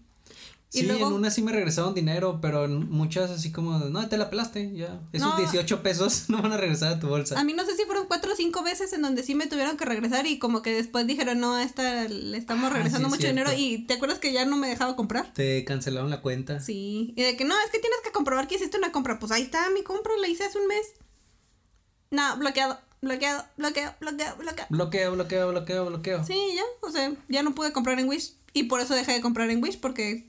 Sí, luego- en una sí me regresaron dinero, pero en muchas así como, no, te la pelaste, ya. Esos No. 18 pesos no van a regresar a tu bolsa. A mí no sé si fueron cuatro o cinco veces en donde sí me tuvieron que regresar y como que después dijeron, no, a esta le estamos Ah, regresando sí, mucho dinero y ¿te acuerdas que ya no me dejaba comprar? Te cancelaron la cuenta. Sí, y de que no, es que tienes que comprobar que hiciste una compra. Pues ahí está mi compra, la hice hace un mes. No, bloqueado, bloqueado, bloqueado, bloqueado, bloqueado. Bloqueo, bloqueo, bloqueo, bloqueo. Sí, ya, o sea, ya no pude comprar en Wish y por eso dejé de comprar en Wish porque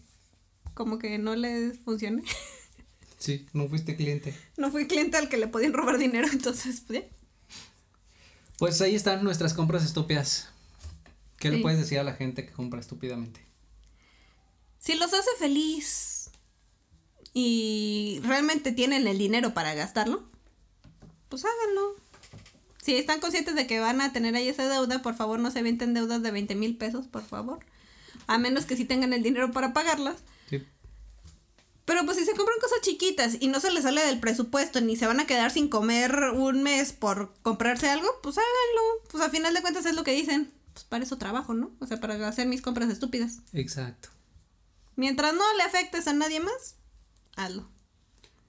como que no les funcioné. Sí, no fuiste cliente. No fui cliente al que le podían robar dinero, entonces, pues. Pues ahí están nuestras compras estúpidas. ¿Qué le puedes decir a la gente que compra estúpidamente? Si los hace feliz y realmente tienen el dinero para gastarlo, pues háganlo. Si están conscientes de que van a tener ahí esa deuda, por favor no se venten deudas de 20 mil pesos, por favor. A menos que sí tengan el dinero para pagarlas. Sí. Pero pues si se compran cosas chiquitas y no se les sale del presupuesto ni se van a quedar sin comer un mes por comprarse algo, pues háganlo. Pues a final de cuentas es lo que dicen. Pues para eso trabajo, ¿no? O sea, para hacer mis compras estúpidas. Exacto. Mientras no le afectes a nadie más, hazlo.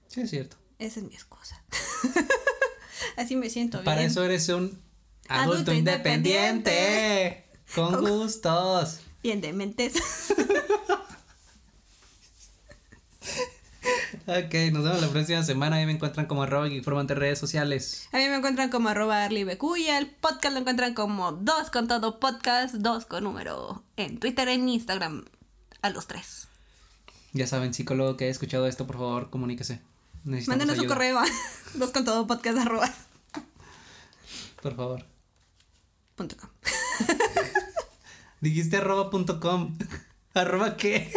Sí, es cierto. Esa es mi excusa. Así me siento Para eso eres un adulto, Adulto independiente. Con gustos. Bien de mentes. Ok, nos vemos la próxima semana. Ahí me encuentran como arroba informante redes sociales. A mí me encuentran como arroba arlibecu y al podcast lo encuentran como dos con todo podcast, dos con número. En Twitter, en Instagram, a los tres. Ya saben, psicólogo que haya escuchado esto, por favor, comuníquese. Mándenos su correo a dos con todo podcast arroba Por favor. punto com. Dijiste arroba punto com. ¿Arroba qué?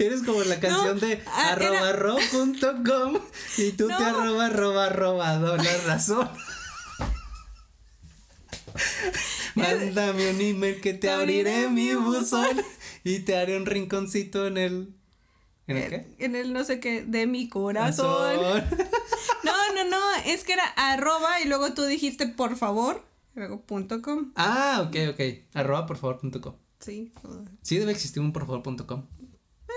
Eres como la canción de ah, arroba era- arroba punto com y tú te arroba arroba arroba la razón. Mándame un email que te abriré mi buzón y te haré un rinconcito en el. ¿En el qué? En el no sé qué, de mi corazón. No, no, no, es que era arroba y luego tú dijiste por favor, luego punto com. Ah, ok, ok. Arroba por favor punto com. Sí, Sí debe existir un por favor punto com. es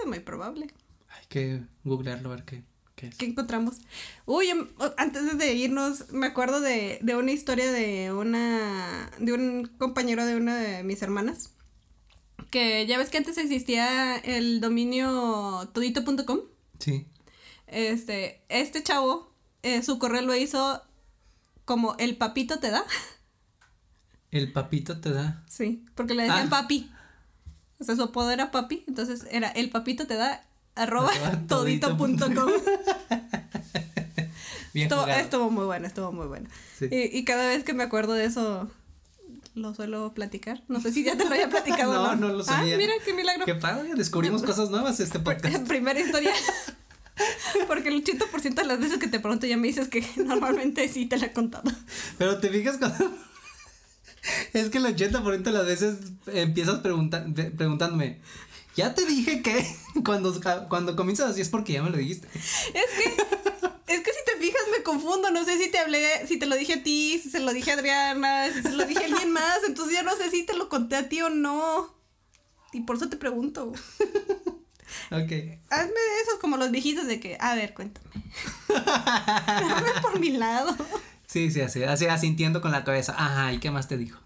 muy probable. Hay que googlearlo a ver qué, qué es. ¿Qué encontramos? Uy, em- antes de irnos, me acuerdo de, de una historia de una. de un compañero de una de mis hermanas. Que ya ves que antes existía el dominio todito.com. Sí. Este, este chavo, eh, su correo lo hizo como el papito te da. El papito te da. Sí, porque le decían Ah. papi. O sea, su apodo era papi, entonces era el papito te da arroba todito.com. Estuvo, estuvo muy bueno, estuvo muy bueno. Sí. Y, y cada vez que me acuerdo de eso, lo suelo platicar. No sé si ya te lo había platicado o No, no. no lo Ah, sabía. mira qué milagro. Qué padre, descubrimos cosas nuevas este podcast. Primera historia. Porque el 80% de las veces que te pregunto ya me dices que normalmente sí te la he contado. Pero te fijas cuando. Es que el 80% de las veces empiezas pregunta- preguntándome. Ya te dije que cuando, cuando comienzas así es porque ya me lo dijiste. Es que, confundo, no sé si te hablé, si te lo dije a ti, si se lo dije a Adriana, si se lo dije a alguien más, entonces ya no sé si te lo conté a ti o no. Y por eso te pregunto. Ok. Hazme esos como los viejitos de que, a ver, cuéntame. Dame por mi lado. Sí, sí, así, así asintiendo con la cabeza. Ajá, ¿y qué más te dijo?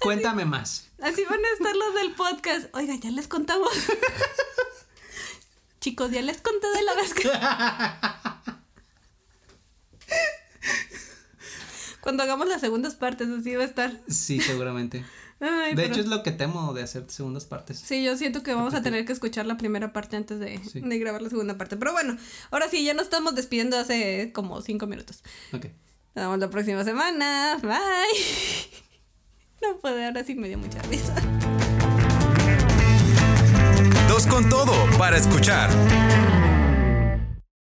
Cuéntame más. Así van a estar los del podcast. Oiga, ya les contamos. Chicos, ya les conté de la vez que. Cuando hagamos las segundas partes, así va a estar. Sí, seguramente. Ay, De pero- hecho, es lo que temo de hacer segundas partes. Sí, yo siento que vamos a tener que escuchar la primera parte antes de, Sí. de grabar la segunda parte. Pero bueno, ahora sí, ya nos estamos despidiendo hace como cinco minutos. Ok. Nos vemos la próxima semana. Bye. No puede, ahora sí me dio mucha risa. Dos con todo para escuchar.